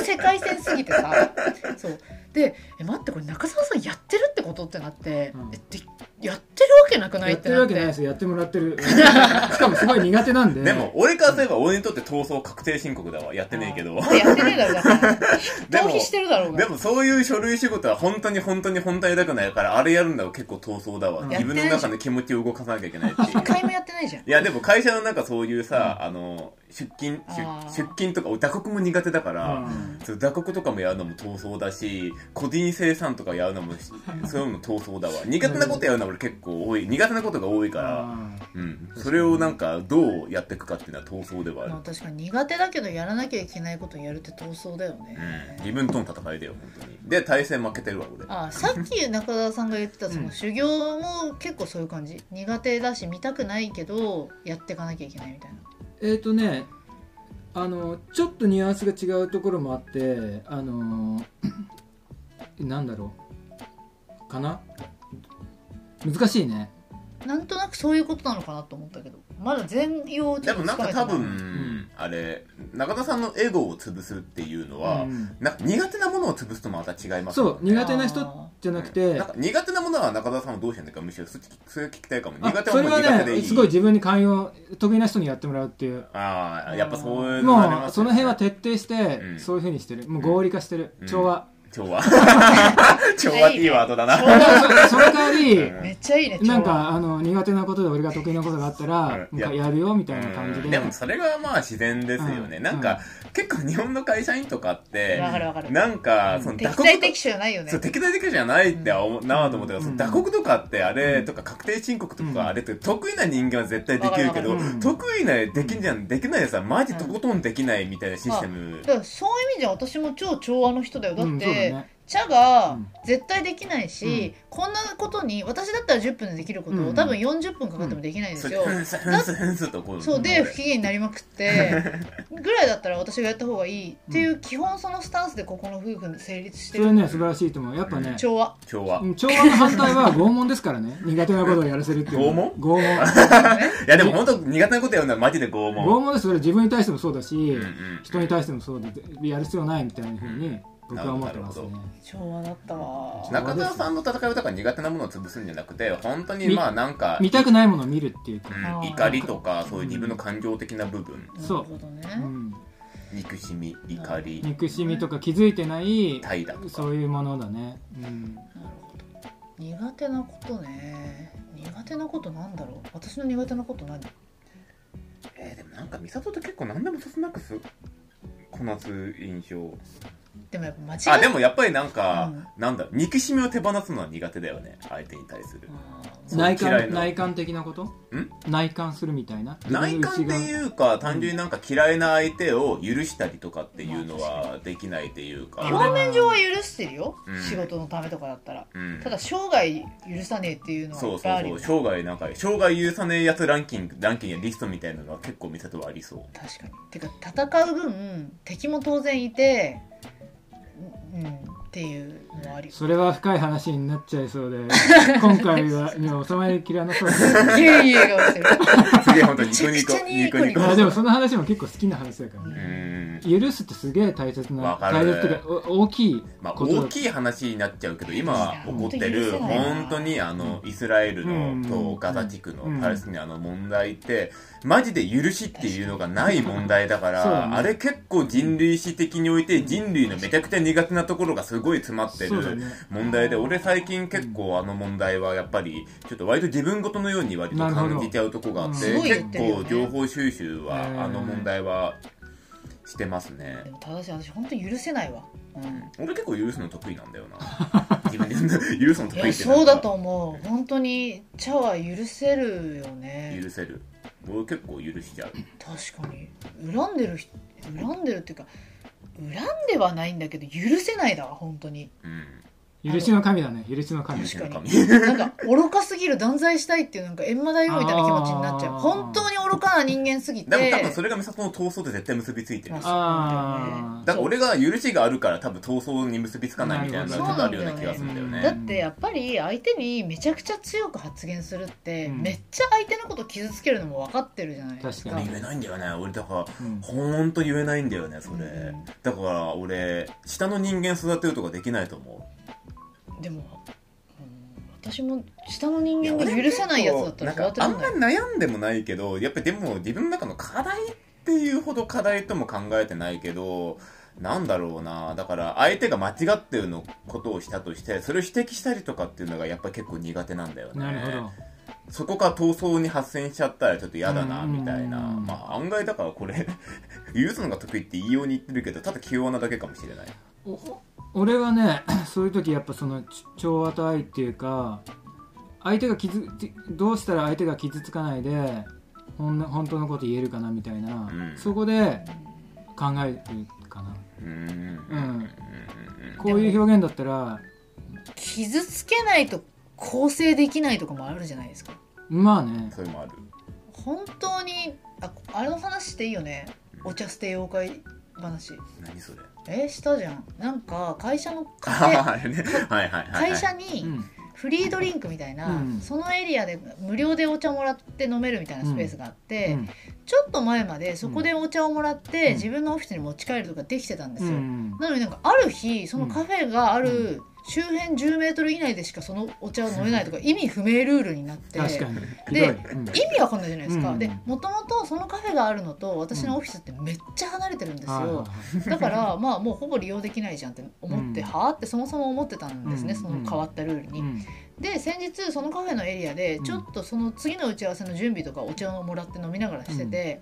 う世界線すぎてさ。そう。でえ待ってこれ中澤さんやってるってことってなって、うん。えでやってるわけなくないやってるって。なってわけないですよ。やってもらってる。<laughs> しかもすごい苦手なんで。でも俺からすれば俺にとって逃走確定申告だわ。やってねえけど。あやってねえだろだから <laughs> でも逃避してるだろうが。でもそういう書類仕事は本当に本当に本当にやりたくないからあれやるんだら結構闘争だわ、うん。自分の中の気持ちを動かさなきゃいけないっていう。一回もやってないじゃん。いやでも会社の中そういうさ、あの出勤出勤とか打刻も苦手だから、打刻とかもやるのも闘争だし個人生産とかやるのもしそういうの闘争だわ。苦手なことやるのは俺結構多い。苦手なことが多いから、あうん、それをなんかどうやっていくかっていうのは闘争ではある。まあ、確かに苦手だけどやらなきゃいけないことをやるって闘争だよね、うん、自分との戦いだよ本当に。で対戦負けてるわ俺。あさっき中澤さんが言ってたそうん。の修行も結構そういう感じ。苦手だし見たくないけどやっていかなきゃいけないみたいな。えっ、ー、とねあのちょっとニュアンスが違うところもあってあのなんだろう。かな？難しいね。なんとなくそういうことなのかなと思ったけど。まだ全容をちでょっともなんかめてない。分、あれ中田さんのエゴを潰すっていうのは、うん。なんか苦手なものを潰すとまた違いますそう苦手なあ人じゃなくてなんか苦手なものは中田さんはどうしてんだかむしろそっちそれ聞きたいかも。あ苦手はもうそれは苦手でいい。ねすごい自分に寛容得意な人にやってもらうっていう。ああやっぱそういうのありもうその辺は徹底してうん。そういうふうにしてる。もう合理化してる。うん。調和調和。<laughs> 調和っていいワードだな。その代わりうん。めっちゃいいねなんかあの苦手なことで俺が得意なことがあったらや。るよみたいな感じで。うんでもそれがまあ自然ですよね、うん。なんか、結構日本の会社員とかってわかるわかる。なんかその打敵刻対敵手じゃないよね。そう敵対的じゃないって思うなと思った。けど、打刻とかってあれとか確定申告とかあれって得意な人間は絶対できるけど、得意なできんじゃんできないやつはマジとことんできないみたいなシステム、そういう意味じゃ私も超調和の人だよ。だうんそうだって、ね茶がうん。絶対できないし、こんなことに私だったら10分でできることを、うん。多分40分かかってもできないんですよ、そうそうで不機嫌になりまくって <laughs> ぐらいだったら私がやった方がいいっていう基本そのスタンスでここの夫婦成立してそるれね素晴らしいと思う。やっぱね調和。調和、いうん調和の <laughs> 反対は拷問ですからね。苦手なことをやらせるっていう拷問？拷問？<laughs> やでも本当苦手なことやるのはマジで拷問。拷問です。それ自分に対してもそうだし、うんうん。人に対してもそうでやる必要ないみたいなふうに僕は思ってますね。なるほ調和だったわ。中澤さんの戦いはだから苦手なものを潰すんじゃなくて本当にまあなんか、見たくないものを見るっていうか、うん怒りとかそういう自分の感情的な部分。そう。ん。憎しみ怒り。憎しみとか気づいてない怠惰とか。そういうものだね、うん、なるほど。苦手なことね。苦手なことなんだろう。私の苦手なこと何？えーでもなんか美里って結構何でもそつなくすこなす印象。でもやっぱ間違あい。でもやっぱりなんか、うん。なんだ憎しみを手放すのは苦手だよね。相手に対する。内嫌いな観内観的なこと？ん？内観するみたいな？内観ってういうか単純になんか嫌いな相手を許したりとかっていうのはできないっていうか、表面上は許してるよ、うん。仕事のためとかだったら。うん。ただ生涯許さねえっていうのはそいうっぱいあるよそうそう生涯なんか生涯許さねえやつランキングランキングやリストみたいなのは結構美里はありそう。確かに。てか戦う分敵も当然いてうんうんっていうのはあそれは深い話になっちゃいそうで <laughs> 今回はには収まりきらなそうです。いやいや顔してるすげえ本当にニコニコニコニコでもその話も結構好きな話だからうね、ん許すってすげえ大切な大切大きいまあ、大きい話になっちゃうけど今起こってる本当にあのイスラエルうん。のとガザ地区のうん。パレスチナの問題ってマジで許しっていうのがない問題だからあれ結構人類史的において人類のめちゃくちゃ苦手なところがすごい詰まってる問題で俺最近結構あの問題はやっぱりちょっと割と自分ごとのように割と感じちゃうとこがあっうん。て結構情報収集はあの問題はしてますでねも正しい私本当許せないわ、うん、俺結構許すの得意なんだよな。自分で許すの得いや意ってなんか。そうだと思う。本当に茶は許せるよね。許せる。俺結構許しちゃう。確かに。恨んでる人恨んでるっていうか恨んではないんだけど許せないだわ本当に。うん許しの神だね。許しの神。確か神に。なんか愚かすぎる断罪したいっていうなんか閻魔大王みたいな気持ちになっちゃう。本当に愚かな人間すぎて。でも多分それが美里の闘争と絶対結びついてる。しあだから俺が許しがあるから多分闘争に結びつかないみたいなのがちょっとあるような気がするんだよね。だってやっぱり相手にめちゃくちゃ強く発言するって、うん。めっちゃ相手のこと傷つけるのも分かってるじゃないですか。確か俺言えないんだよね俺。だからうんほんと言えないんだよねそれ。うん。だから俺下の人間育てるとかできないと思でも、うん私も下の人間が許せないやつだったらなんかあん育てらんない。まり悩んでもないけどやっぱりでも自分の中の課題っていうほど課題とも考えてないけどなんだろうな。だから相手が間違ってるのことをしたとしてそれを指摘したりとかっていうのがやっぱり結構苦手なんだよね。なるほど。そこから闘争に発展しちゃったらちょっと嫌だなうん。みたいな。うんまあ案外だからこれ <laughs> 言うのが得意って言いように言ってるけどただ器用なだけかもしれない。お俺はね <clears throat> そういう時やっぱそのち調和と愛っていうか相手が傷どうしたら相手が傷つかないでほん本当のこと言えるかなみたいな、うん。そこで考えるかな。うーん。うん。こういう表現だったら傷つけないと構成できないとかもあるじゃないですか。まあね。それもある。本当にああれの話していいよね。お茶捨て妖怪話。何それえしたじゃん。なんか会社のカフェあ <laughs> あれね。はいはいはいはい。会社うにん。フリードリンクみたいな、うん。そのエリアで無料でお茶もらって飲めるみたいなスペースがあって、うん。ちょっと前までそこでお茶をもらって、うん。自分のオフィスに持ち帰るとかできてたんですよ、うん。なのになんかある日そのカフェがある周辺10メートル以内でしかそのお茶を飲めないとか意味不明ルールになってでうん。意味わかんないじゃないですか、うん。でもともとそのカフェがあるのと私のオフィスってめっちゃ離れてるんですよ、だからまあもうほぼ利用できないじゃんって思って、うん。はあってそもそも思ってたんですね、うん。その変わったルールに。うん。で先日そのカフェのエリアでうん。ちょっとその次の打ち合わせの準備とかお茶をもらって飲みながらしてて、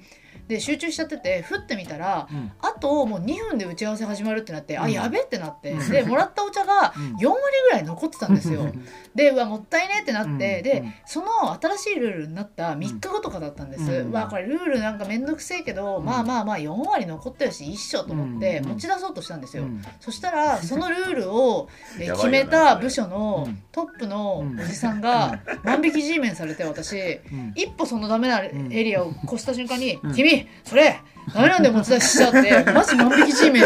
で集中しちゃっててふってみたらうん。あともう2分で打ち合わせ始まるってなって、あうん。やべってなって、うん。でもらったお茶がうん。4割ぐらい残ってたんですよ。でうわもったいねってなって、うん。で、うん。その新しいルールになった3日後とかだったんです、うん。わこれルールなんかめんどくせえけど、うん。まあまあまあ4割残ってるし一緒と思ってうん。持ち出そうとしたんですよ、うん。そしたらそのルールを決めた部署の <laughs> うんトップのおじさんが万引き G メンされて私。うん。一歩そのダメなエリアを越した瞬間にうん「君それダメなんで持ち出しちゃって <laughs> マジ万引き G メン」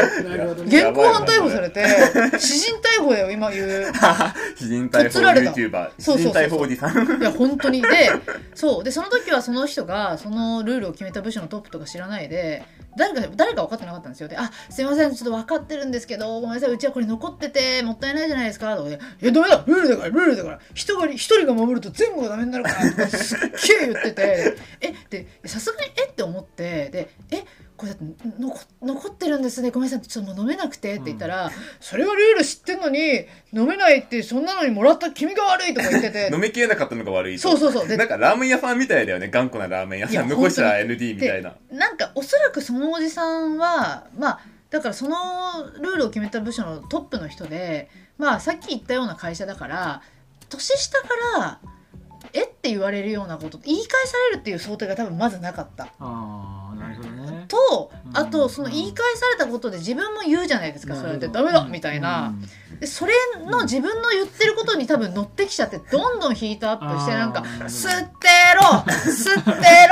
現行犯逮捕されて <laughs> 私人逮捕だよ今言う。<laughs> 詩人逮捕とつられた YouTuber そうそうそうそう。詩人逮捕おじさん。いや本当に。でそう。でその時はその人がそのルールを決めた部署のトップとか知らないで誰か誰か分かってなかったんですよ。で「あすいませんちょっと分かってるんですけどごめんなさいうちはこれ残っててもったいないじゃないですか」とかで「いやダメだルールだからルールだから。人が一人が守ると全部がダメになるから」とかすっげえ言ってて。えでさすがにえって思ってでえこれだって残残ってるんですね。ごめんなさい。ちょっともう飲めなくて。って言ったら、それはルール知ってんのに飲めないってそんなのにもらった君が悪いとか言ってて。飲みきれなかったのが悪いと。そうそうそう。でなんかラーメン屋さんみたいだよね。頑固なラーメン屋さん。残したら ND みたいな。なんかおそらくそのおじさんはまあだからそのルールを決めた部署のトップの人でまあさっき言ったような会社だから年下からえって言われるようなこと言い返されるっていう想定が多分まずなかった。ああなるほどねとうん。あとその言い返されたことで自分も言うじゃないですか。それってダメだみたいなでそれの自分の言ってることに多分乗ってきちゃってどんどんヒートアップしてなんか吸ってろ吸って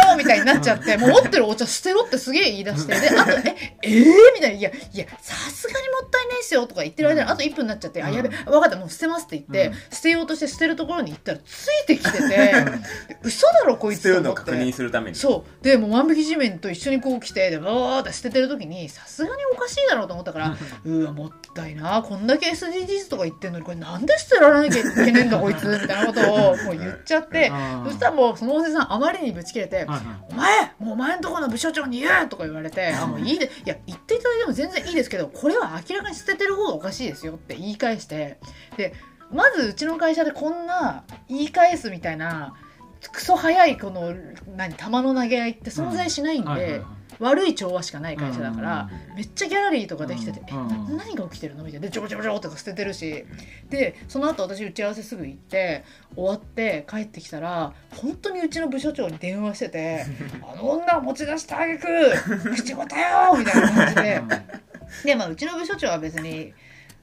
ろみたいになっちゃって <laughs> もう持ってるお茶捨てろってすげえ言い出してであとええー、みたいな。いやいやさすがにもったいないっすよとか言ってる間にあと1分になっちゃってあやべ分かったもう捨てますって言って、うん。捨てようとして捨てるところに行ったらついてきててで嘘だろこいつって。確認するために。そう。でもう万引き地面と一緒にこう来てでバーって捨ててる時にさすがにおかしいだろうと思ったからうわもったいなこんだけ SDGs とか言ってんのにこれなんで捨てられなきゃいけねえんだこいつみたいなことをもう言っちゃってそしたらもうそのおじさんあまりにぶち切れてお前もうお前んとこの部署長に言えとか言われて、あもういいでいや言っていただいても全然いいですけどこれは明らかに捨ててる方がおかしいですよって言い返してでまずうちの会社でこんな言い返すみたいなクソ早いこの何球の投げ合いって存在しないんで、はいはいはい悪い調和しかない会社だから、めっちゃギャラリーとかできてて、えな何が起きてるの？みたいな。でジョボジョボジョボとか捨ててるし。でその後私打ち合わせすぐ行って終わって帰ってきたら本当にうちの部署長に電話してて「<laughs> あの女を持ち出したあげく口答えよ!」みたいな感じで。で、まあ、うちの部署長は別に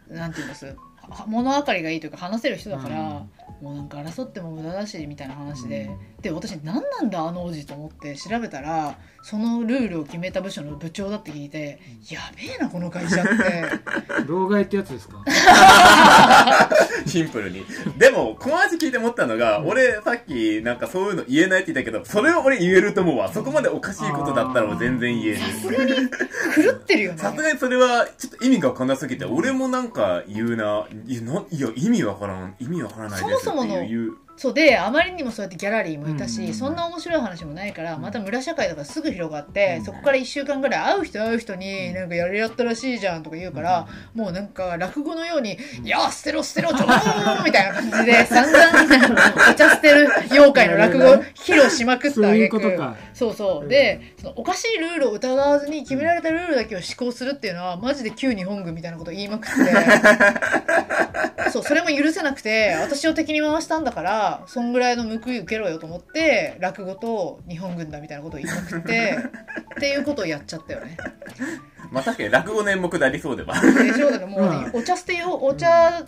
なんて言うんです？は物分かりがいいというか話せる人だから、うんもうなんか争っても無駄だしみたいな話で、で私何なんだあの王子と思って調べたらそのルールを決めた部署の部長だって聞いて、やべえなこの会社って <laughs> 老害ってやつですか？<laughs> シンプルに。でも、この話聞いて思ったのが、俺さっきなんかそういうの言えないって言ったけど、それを俺言えると思うわ。そこまでおかしいことだったらもう全然言える。さすがに狂ってるよねさすがにそれはちょっと意味がわかんなすぎて、俺もなんか言うな。いや、ないや意味わからん。意味わからないです。そものそうであまりにもそうやってギャラリーもいたし、うん。そんな面白い話もないからまた村社会だからすぐ広がって、うん。そこから1週間ぐらい会う人会う人になんかやりやったらしいじゃんとか言うから、もうなんか落語のように「いや捨てろ捨てろちょー!」みたいな感じで散々お茶捨てる妖怪の落語を披露しまくったそういう挙句ことか。そうそう、うん。でそのおかしいルールを疑わずに決められたルールだけを施行するっていうのはマジで旧日本軍みたいなことを言いまくって <laughs> そうそれも許せなくて私を敵に回したんだからそんぐらいの報い受けろよと思って落語と日本軍だみたいなことを言いまくってっていうことをやっちゃったよね。まあ確かに落語の演目でありそうでは。でしょだからもう、うんお茶捨てよお茶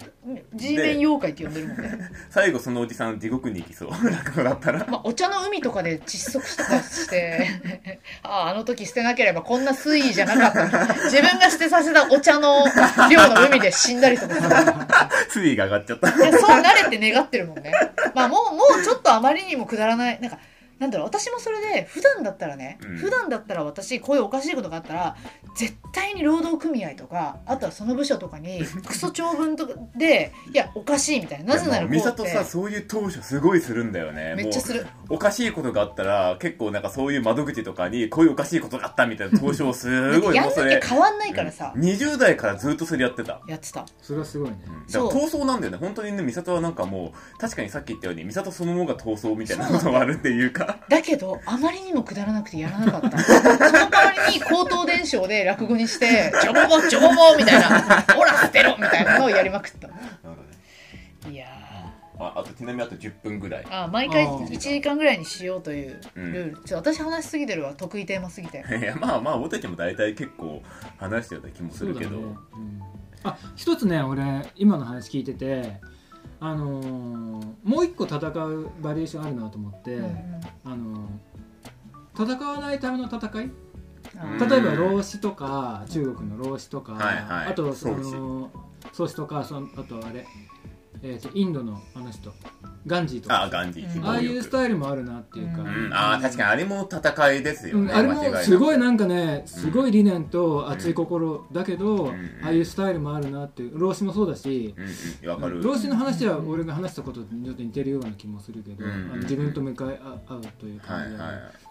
G メン妖怪って呼んでるもんね、最後そのおじさん地獄に行きそう。落語だったら。まあ、お茶の海とかで窒息とか <laughs> して <laughs> あああの時捨てなければこんな水位じゃなかった自分が捨てさせたお茶の量の海で死んだりとかする <laughs> 水位が上がっちゃった。そうなれって願ってるもんねまあもうもうちょっとあまりにもくだらないなんかなんだろう私もそれで普段だったらね、うん普段だったら私こういうおかしいことがあったら絶対に労働組合とかあとはその部署とかに <laughs> クソ長文とかでいやおかしいみたいななぜならこう美って里さ、そういう当初すごいするんだよね。めっちゃするおかしいことがあったら、結構なんかそういう窓口とかに、こういうおかしいことがあったみたいな投書をすごい、やんなきゃ変わんないからさ、20代からずっとそれやってた。やってたそれはすごいねだから闘争なんだよね。本当にね、美里はなんかもう、確かにさっき言ったように、美里そのものが闘争みたいなことがあるっていうか。だけどあまりにもくだらなくてやらなかった。その代わりに口頭伝承で落語にして「ジョボボジョボボ」みたいな「ほら捨てろ」みたいなのをやりまくった。いやああとちなみにあと10分ぐらい。ーあ毎回あー1時間ぐらいにしようといううんルール、ちょっと私話しすぎてるわ。得意テーマすぎて。<laughs> いや、まあまあ、俺たちも大体結構話してるような気もするけど。ね。うん。あ一つね俺今の話聞いててあのーもう一個戦うバリエーションあるなと思って、うんうん。あのー戦わないための戦い？例えば老子とか中国の老子とか、はいはい。あとその宗子とかそのあとあれ、えーとインドのあの人。ガンジーとか。あ、ガンジー、うん。ああいうスタイルもあるなっていうか、うん。うん、ああ、確かにあれも戦いですよね。うんあれもすごいななんかねすごい理念と熱い心だけど、うん。ああいうスタイルもあるなっていう。老子もそうだし、うんうん、わかる。老子の話は俺が話したこととちょっと似てるような気もするけど、うんあの自分と向かい合うというはい感じで、はい。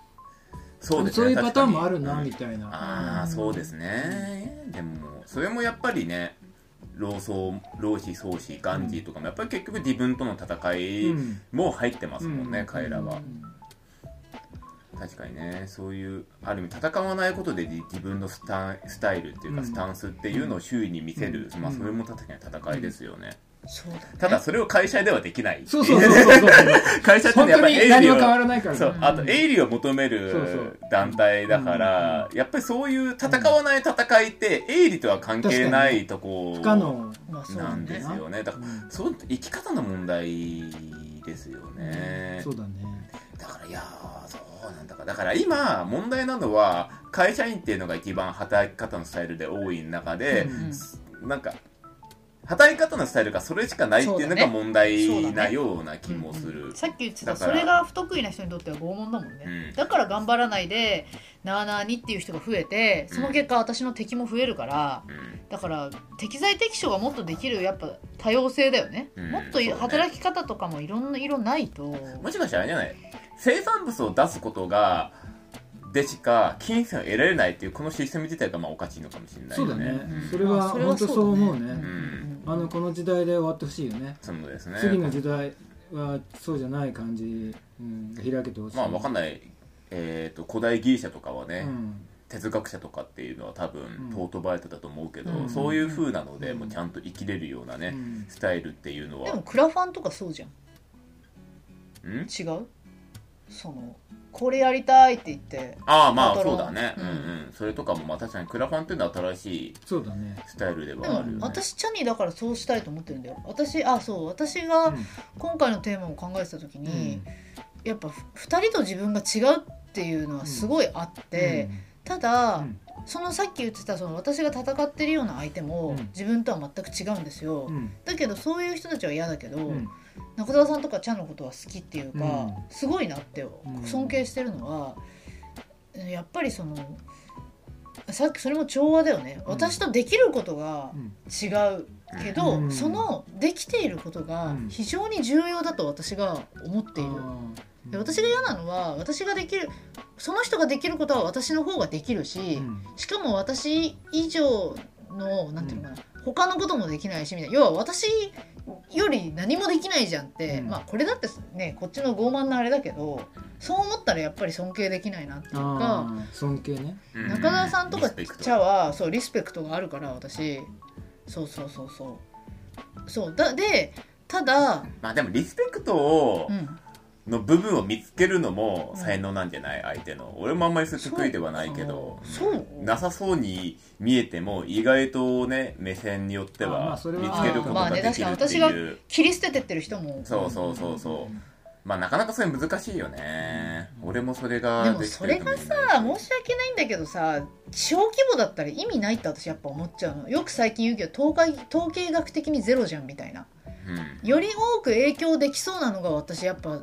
そうですね。そういうパターンもあるなみたいな、ああ、そうですね。でも、それもやっぱりね、老僧、老子、宗子、ガンジーとかも、やっぱり結局自分との戦いうんも入ってますもんね、うん彼らは。確かにね、そういう、ある意味戦わないことで自自分のスタスタイルっていうか、うんスタンスっていうのを周囲に見せる、うんまあそれも確かに戦いですよね。そうだね。ただそれを会社ではできない。そうそうそうそうそう会社ってねやっぱり営利を何も変わらないからね。そう、あと営利を求めるう団体だから、やっぱりそういう戦わない戦いって営利とは関係ないとこ不可能なんでねすよね。だから、うん。そう生き方の問題ですよね。そうだね。だからいやーそうなんだから。だから今問題なのは会社員っていうのが一番働き方のスタイルで多い中で、なんか働き方のスタイルがそれしかないっていうのが問題なような気もする。さっき言ってたそれが不得意な人にとっては拷問だもんね、うん。だから頑張らないでなあなあにっていう人が増えてその結果私の敵も増えるから、うん。だから適材適所がもっとできるやっぱ多様性だよね、うん。もっと働き方とかもいろんな色ないと。もしかしたらあれじゃない？生産物を出すことがでしか金銭を得られないっていうこのシステム自体がまあおかしいのかもしれないよね。そうだね、うん。それは本当そう思うね、ねん。あのこの時代で終わってほしいよね。そうですね。次の時代はそうじゃない感じ、うん、が開けてほしいまあわかんない。えっ、と古代ギリシャとかはね、うん。哲学者とかっていうのは多分うん。トートバイトだと思うけど、うん。そういう風なので、うん。もうちゃんと生きれるようなね、うん。スタイルっていうのは。でもクラファンとかそうじゃん。ん？違う？そのこれやりたいって言ってああまあそうだね。ううんんうん。それとかもまあ確かにクラファンっていうのは新しいそうだね。スタイルでではあるよね。も私チャニーだからそうしたいと思ってるんだよ。私あそう。私が今回のテーマを考えてた時に、やっぱ2人と自分が違うっていうのはすごいあって、ただ、うんそのさっき言ってたその私が戦ってるような相手もうん。自分とは全く違うんですよ、うん。だけどそういう人たちは嫌だけど、うん。中澤さんとかチャンのことは好きっていうか、うん。すごいなってうん。尊敬してるのは、やっぱりそのさっきそれも調和だよね、うん。私とできることがうん。違うけど、うん。そのできていることがうん。非常に重要だと私が思っている。で私が嫌なのは私ができるその人ができることは私の方ができるし、うん。しかも私以上のなんていうのかな、他のこともできないしみたいな。要は私より何もできないじゃんって、うん。まあこれだってねこっちの傲慢なあれだけどそう思ったらやっぱり尊敬できないなっていうか尊敬ね。うん。中澤さんとかリスペクトチャはそうリスペクトがあるから私。そうそうそうそう。そう。だでただ、まあでもリスペクトをうん、の部分を見つけるのも才能なんじゃない？相手の。俺もあんまりそれ得意ではないけどそう。そう。なさそうに見えても意外とね目線によっては見つけることができるってまあね私いう切り捨ててってる人も。そうそうそうそう。まあなかなかそれ難しいよね。俺もそれがでもそれがさ申し訳ないんだけどさ小規模だったら意味ないって私やっぱ思っちゃうの。よく最近言うけど統計統計学的にゼロじゃんみたいな。うん。より多く影響できそうなのが私やっぱ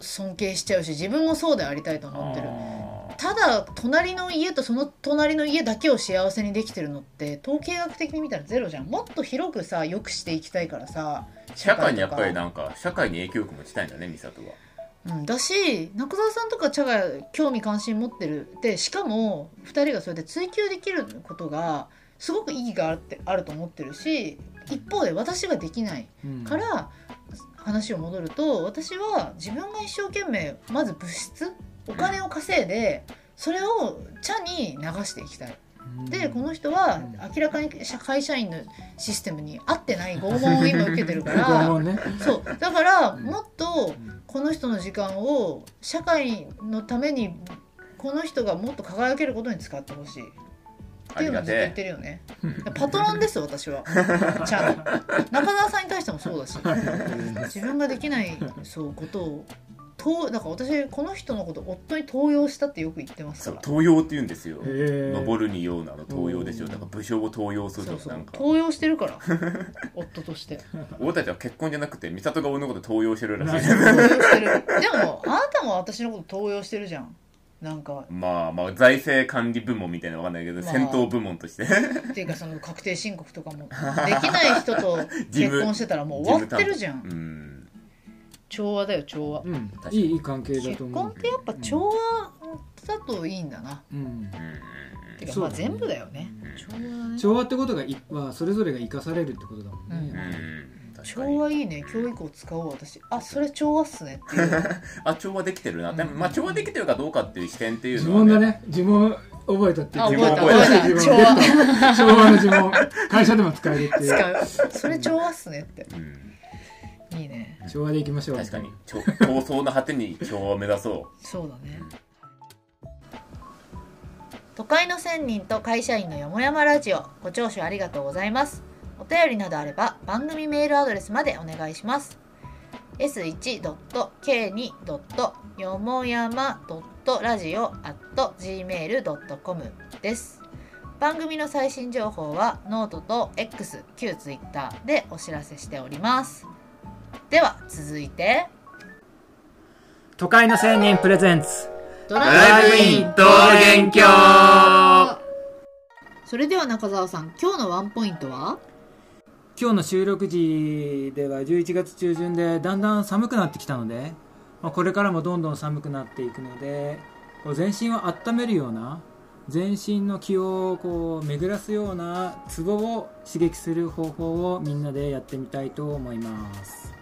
尊敬しちゃうし自分もそうでありたいと思ってる。あただ隣の家とその隣の家だけを幸せにできてるのって統計学的に見たらゼロじゃん。もっと広くさ良くしていきたいからさー社会にやっぱりなんか社会に影響力持ちたいんだね美里は。うん、だし中澤さんとか茶が興味関心持ってる。でしかも2人がそれで追求できることがすごく意義があるってあると思ってるし一方で私ができないうん。から話を戻ると私は自分が一生懸命まず物質お金を稼いでそれを茶に流していきたい。でこの人は明らかに社会社員のシステムに合ってない拷問を今受けてるか <laughs> 拷らそう。だからうん。もっとこの人の時間を社会のためにこの人がもっと輝けることに使ってほしいっていうのをずっと言ってるよね。パトロンです私は。ちゃんと中澤さんに対してもそうだし。自分ができないそうことをとだから私この人のこと夫に登用したってよく言ってますから。登用って言うんですよ。登るにようなの登用ですよだから武将を登用するとなんか。登用してるから <laughs> 夫として。俺たちは結婚じゃなくて美里が俺のこと登用してるらしい。<laughs> 登用してる。でもあなたも私のこと登用してるじゃんなんかまあまあ財政管理部門みたいなのわかんないけど、まあ戦闘部門として。<laughs> っていうかその確定申告とかもできない人と結婚してたらもう終わってるじゃん。うん調和だよ調和。うん。かに。いいいい関係だ結と思う婚ってやっぱ調和だといいんだな、うん。うんてかそうだねまあ全部だよね。うん調和だね。調和ってことがいはそれぞれが生かされるってことだもんうん。ねうん調和いいね。今日以降使おう私。あそれ調和っすね <laughs> あ調和できてるな、でもうんまあ調和できてるかどうかっていう視点っていう呪のは、文だね呪文覚えたっていうあ覚えた。覚えた。調和ゲット昭和の呪文会社でも使えるっていう使うそれ調和っすねってうん、いいね昭和でいきましょう確かにちょ闘争の果てに調和を目指そそうだね都会の仙人と会社員のよもやまラジオご聴取ありがとうございますお便りなどあれば番組メールアドレスまでお願いします。s1.k2. よもやま .radio.gmail.com です。番組の最新情報はノートと X 旧 Twitter でお知らせしております。では続いて。都会の仙人プレゼンツ。ドうライブイン桃源郷それでは中澤さん今日のワンポイントは？今日の収録時では11月中旬でだんだん寒くなってきたので、まあ、これからもどんどん寒くなっていくのでこう全身を温めるような全身の気をこう巡らすようなツボを刺激する方法をみんなでやってみたいと思います。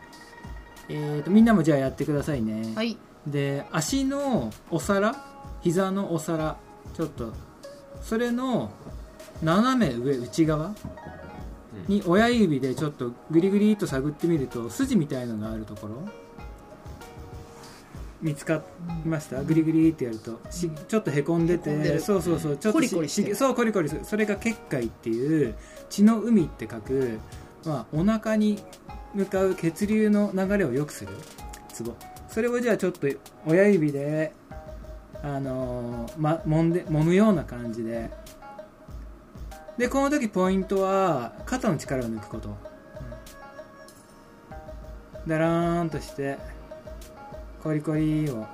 えー、とみんなもじゃあやってくださいね、はい。で足のお皿膝のお皿ちょっとそれの斜め上内側に親指でちょっとグリグリっと探ってみると筋みたいのがあるところ見つかりました？グリグリってやると。しちょっとへこんでて。そうそうそう。ちょっとコリコリしてる。そうコリコリする。それが結界っていう血の海って書く、まあ、お腹に向かう血流の流れを良くするツボそれをじゃあちょっと親指であのーま、揉んで揉むような感じででこの時ポイントは肩の力を抜くこと、だらーんとしてコリコリを。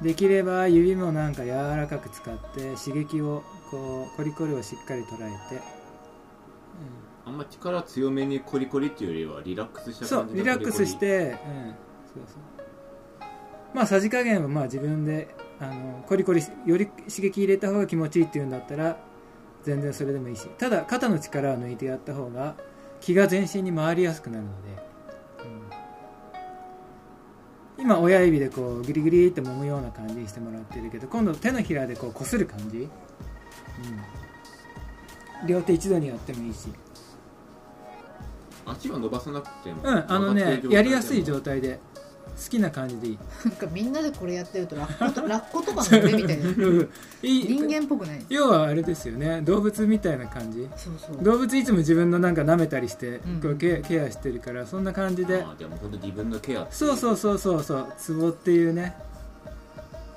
できれば指もなんか柔らかく使って刺激をこうコリコリをしっかり捉えて。あんま力強めにコリコリっていうよりはリラックスしたそう感じのリラックスして、うん、そうそう。まあさじ加減はまあ自分であのコリコリより刺激入れた方が気持ちいいっていうんだったら全然それでもいいし。ただ肩の力を抜いてやった方が気が全身に回りやすくなるので、うん。今親指でこうグリグリって揉むような感じにしてもらってるけど今度手のひらでこう擦る感じ、うん、両手一度にやってもいいし。足は伸ばさなくても。うんあのねやりやすい状態で好きな感じでいい。なんかみんなでこれやってるとラッコと <laughs> ラッコとかの上みたいな。人間っぽくない？要はあれですよね。動物みたいな感じ。そうそう。動物いつも自分のなんか舐めたりしてうん。こうケケアしてるからそんな感じで。あーでも本当自分のケアそうそうそうそうそう。ツボっていうね。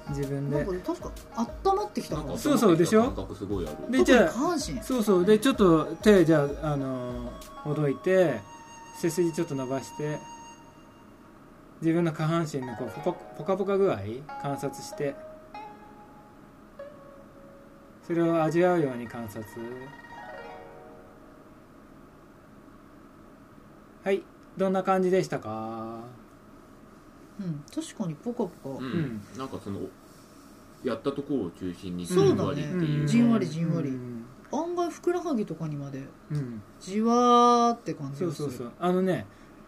自分で。なんか確か温まってきたかそうそうでしょ？感覚すごいある。でじゃあ下半身。そうそう。でちょっと手じゃあ、あのーほどいて背筋ちょっと伸ばして自分の下半身のこうポカポカポカ具合観察してそれを味わうように観察。はいどんな感じでしたか？うん確かにポカポカ。うん。うん。なんかそのやったところを中心にそうだね。じんわりっていう。じんわりじんわり。うん。案外ふくらはぎとかにまで。うん。じわーって感じそうがする。そうそう。あのね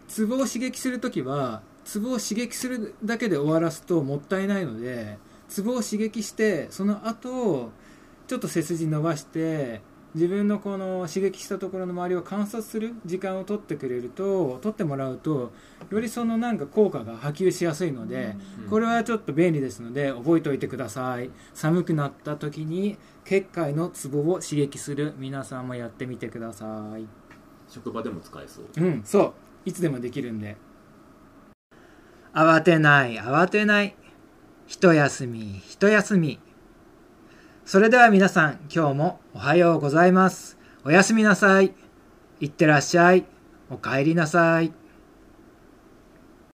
ツボを刺激するときはツボを刺激するだけで終わらすともったいないのでツボを刺激してその後ちょっと背筋伸ばして自分のこの刺激したところの周りを観察する時間を取ってくれると取ってもらうとよりそのなんか効果が波及しやすいので、うん。これはちょっと便利ですので覚えておいてください。寒くなった時に結界のツボを刺激する。皆さんもやってみてください。職場でも使えそう。うん、そう。いつでもできるんで。慌てない、慌てない。一休み、一休み。それでは皆さん、今日もおはようございます。おやすみなさい。いってらっしゃい。おかえりなさい。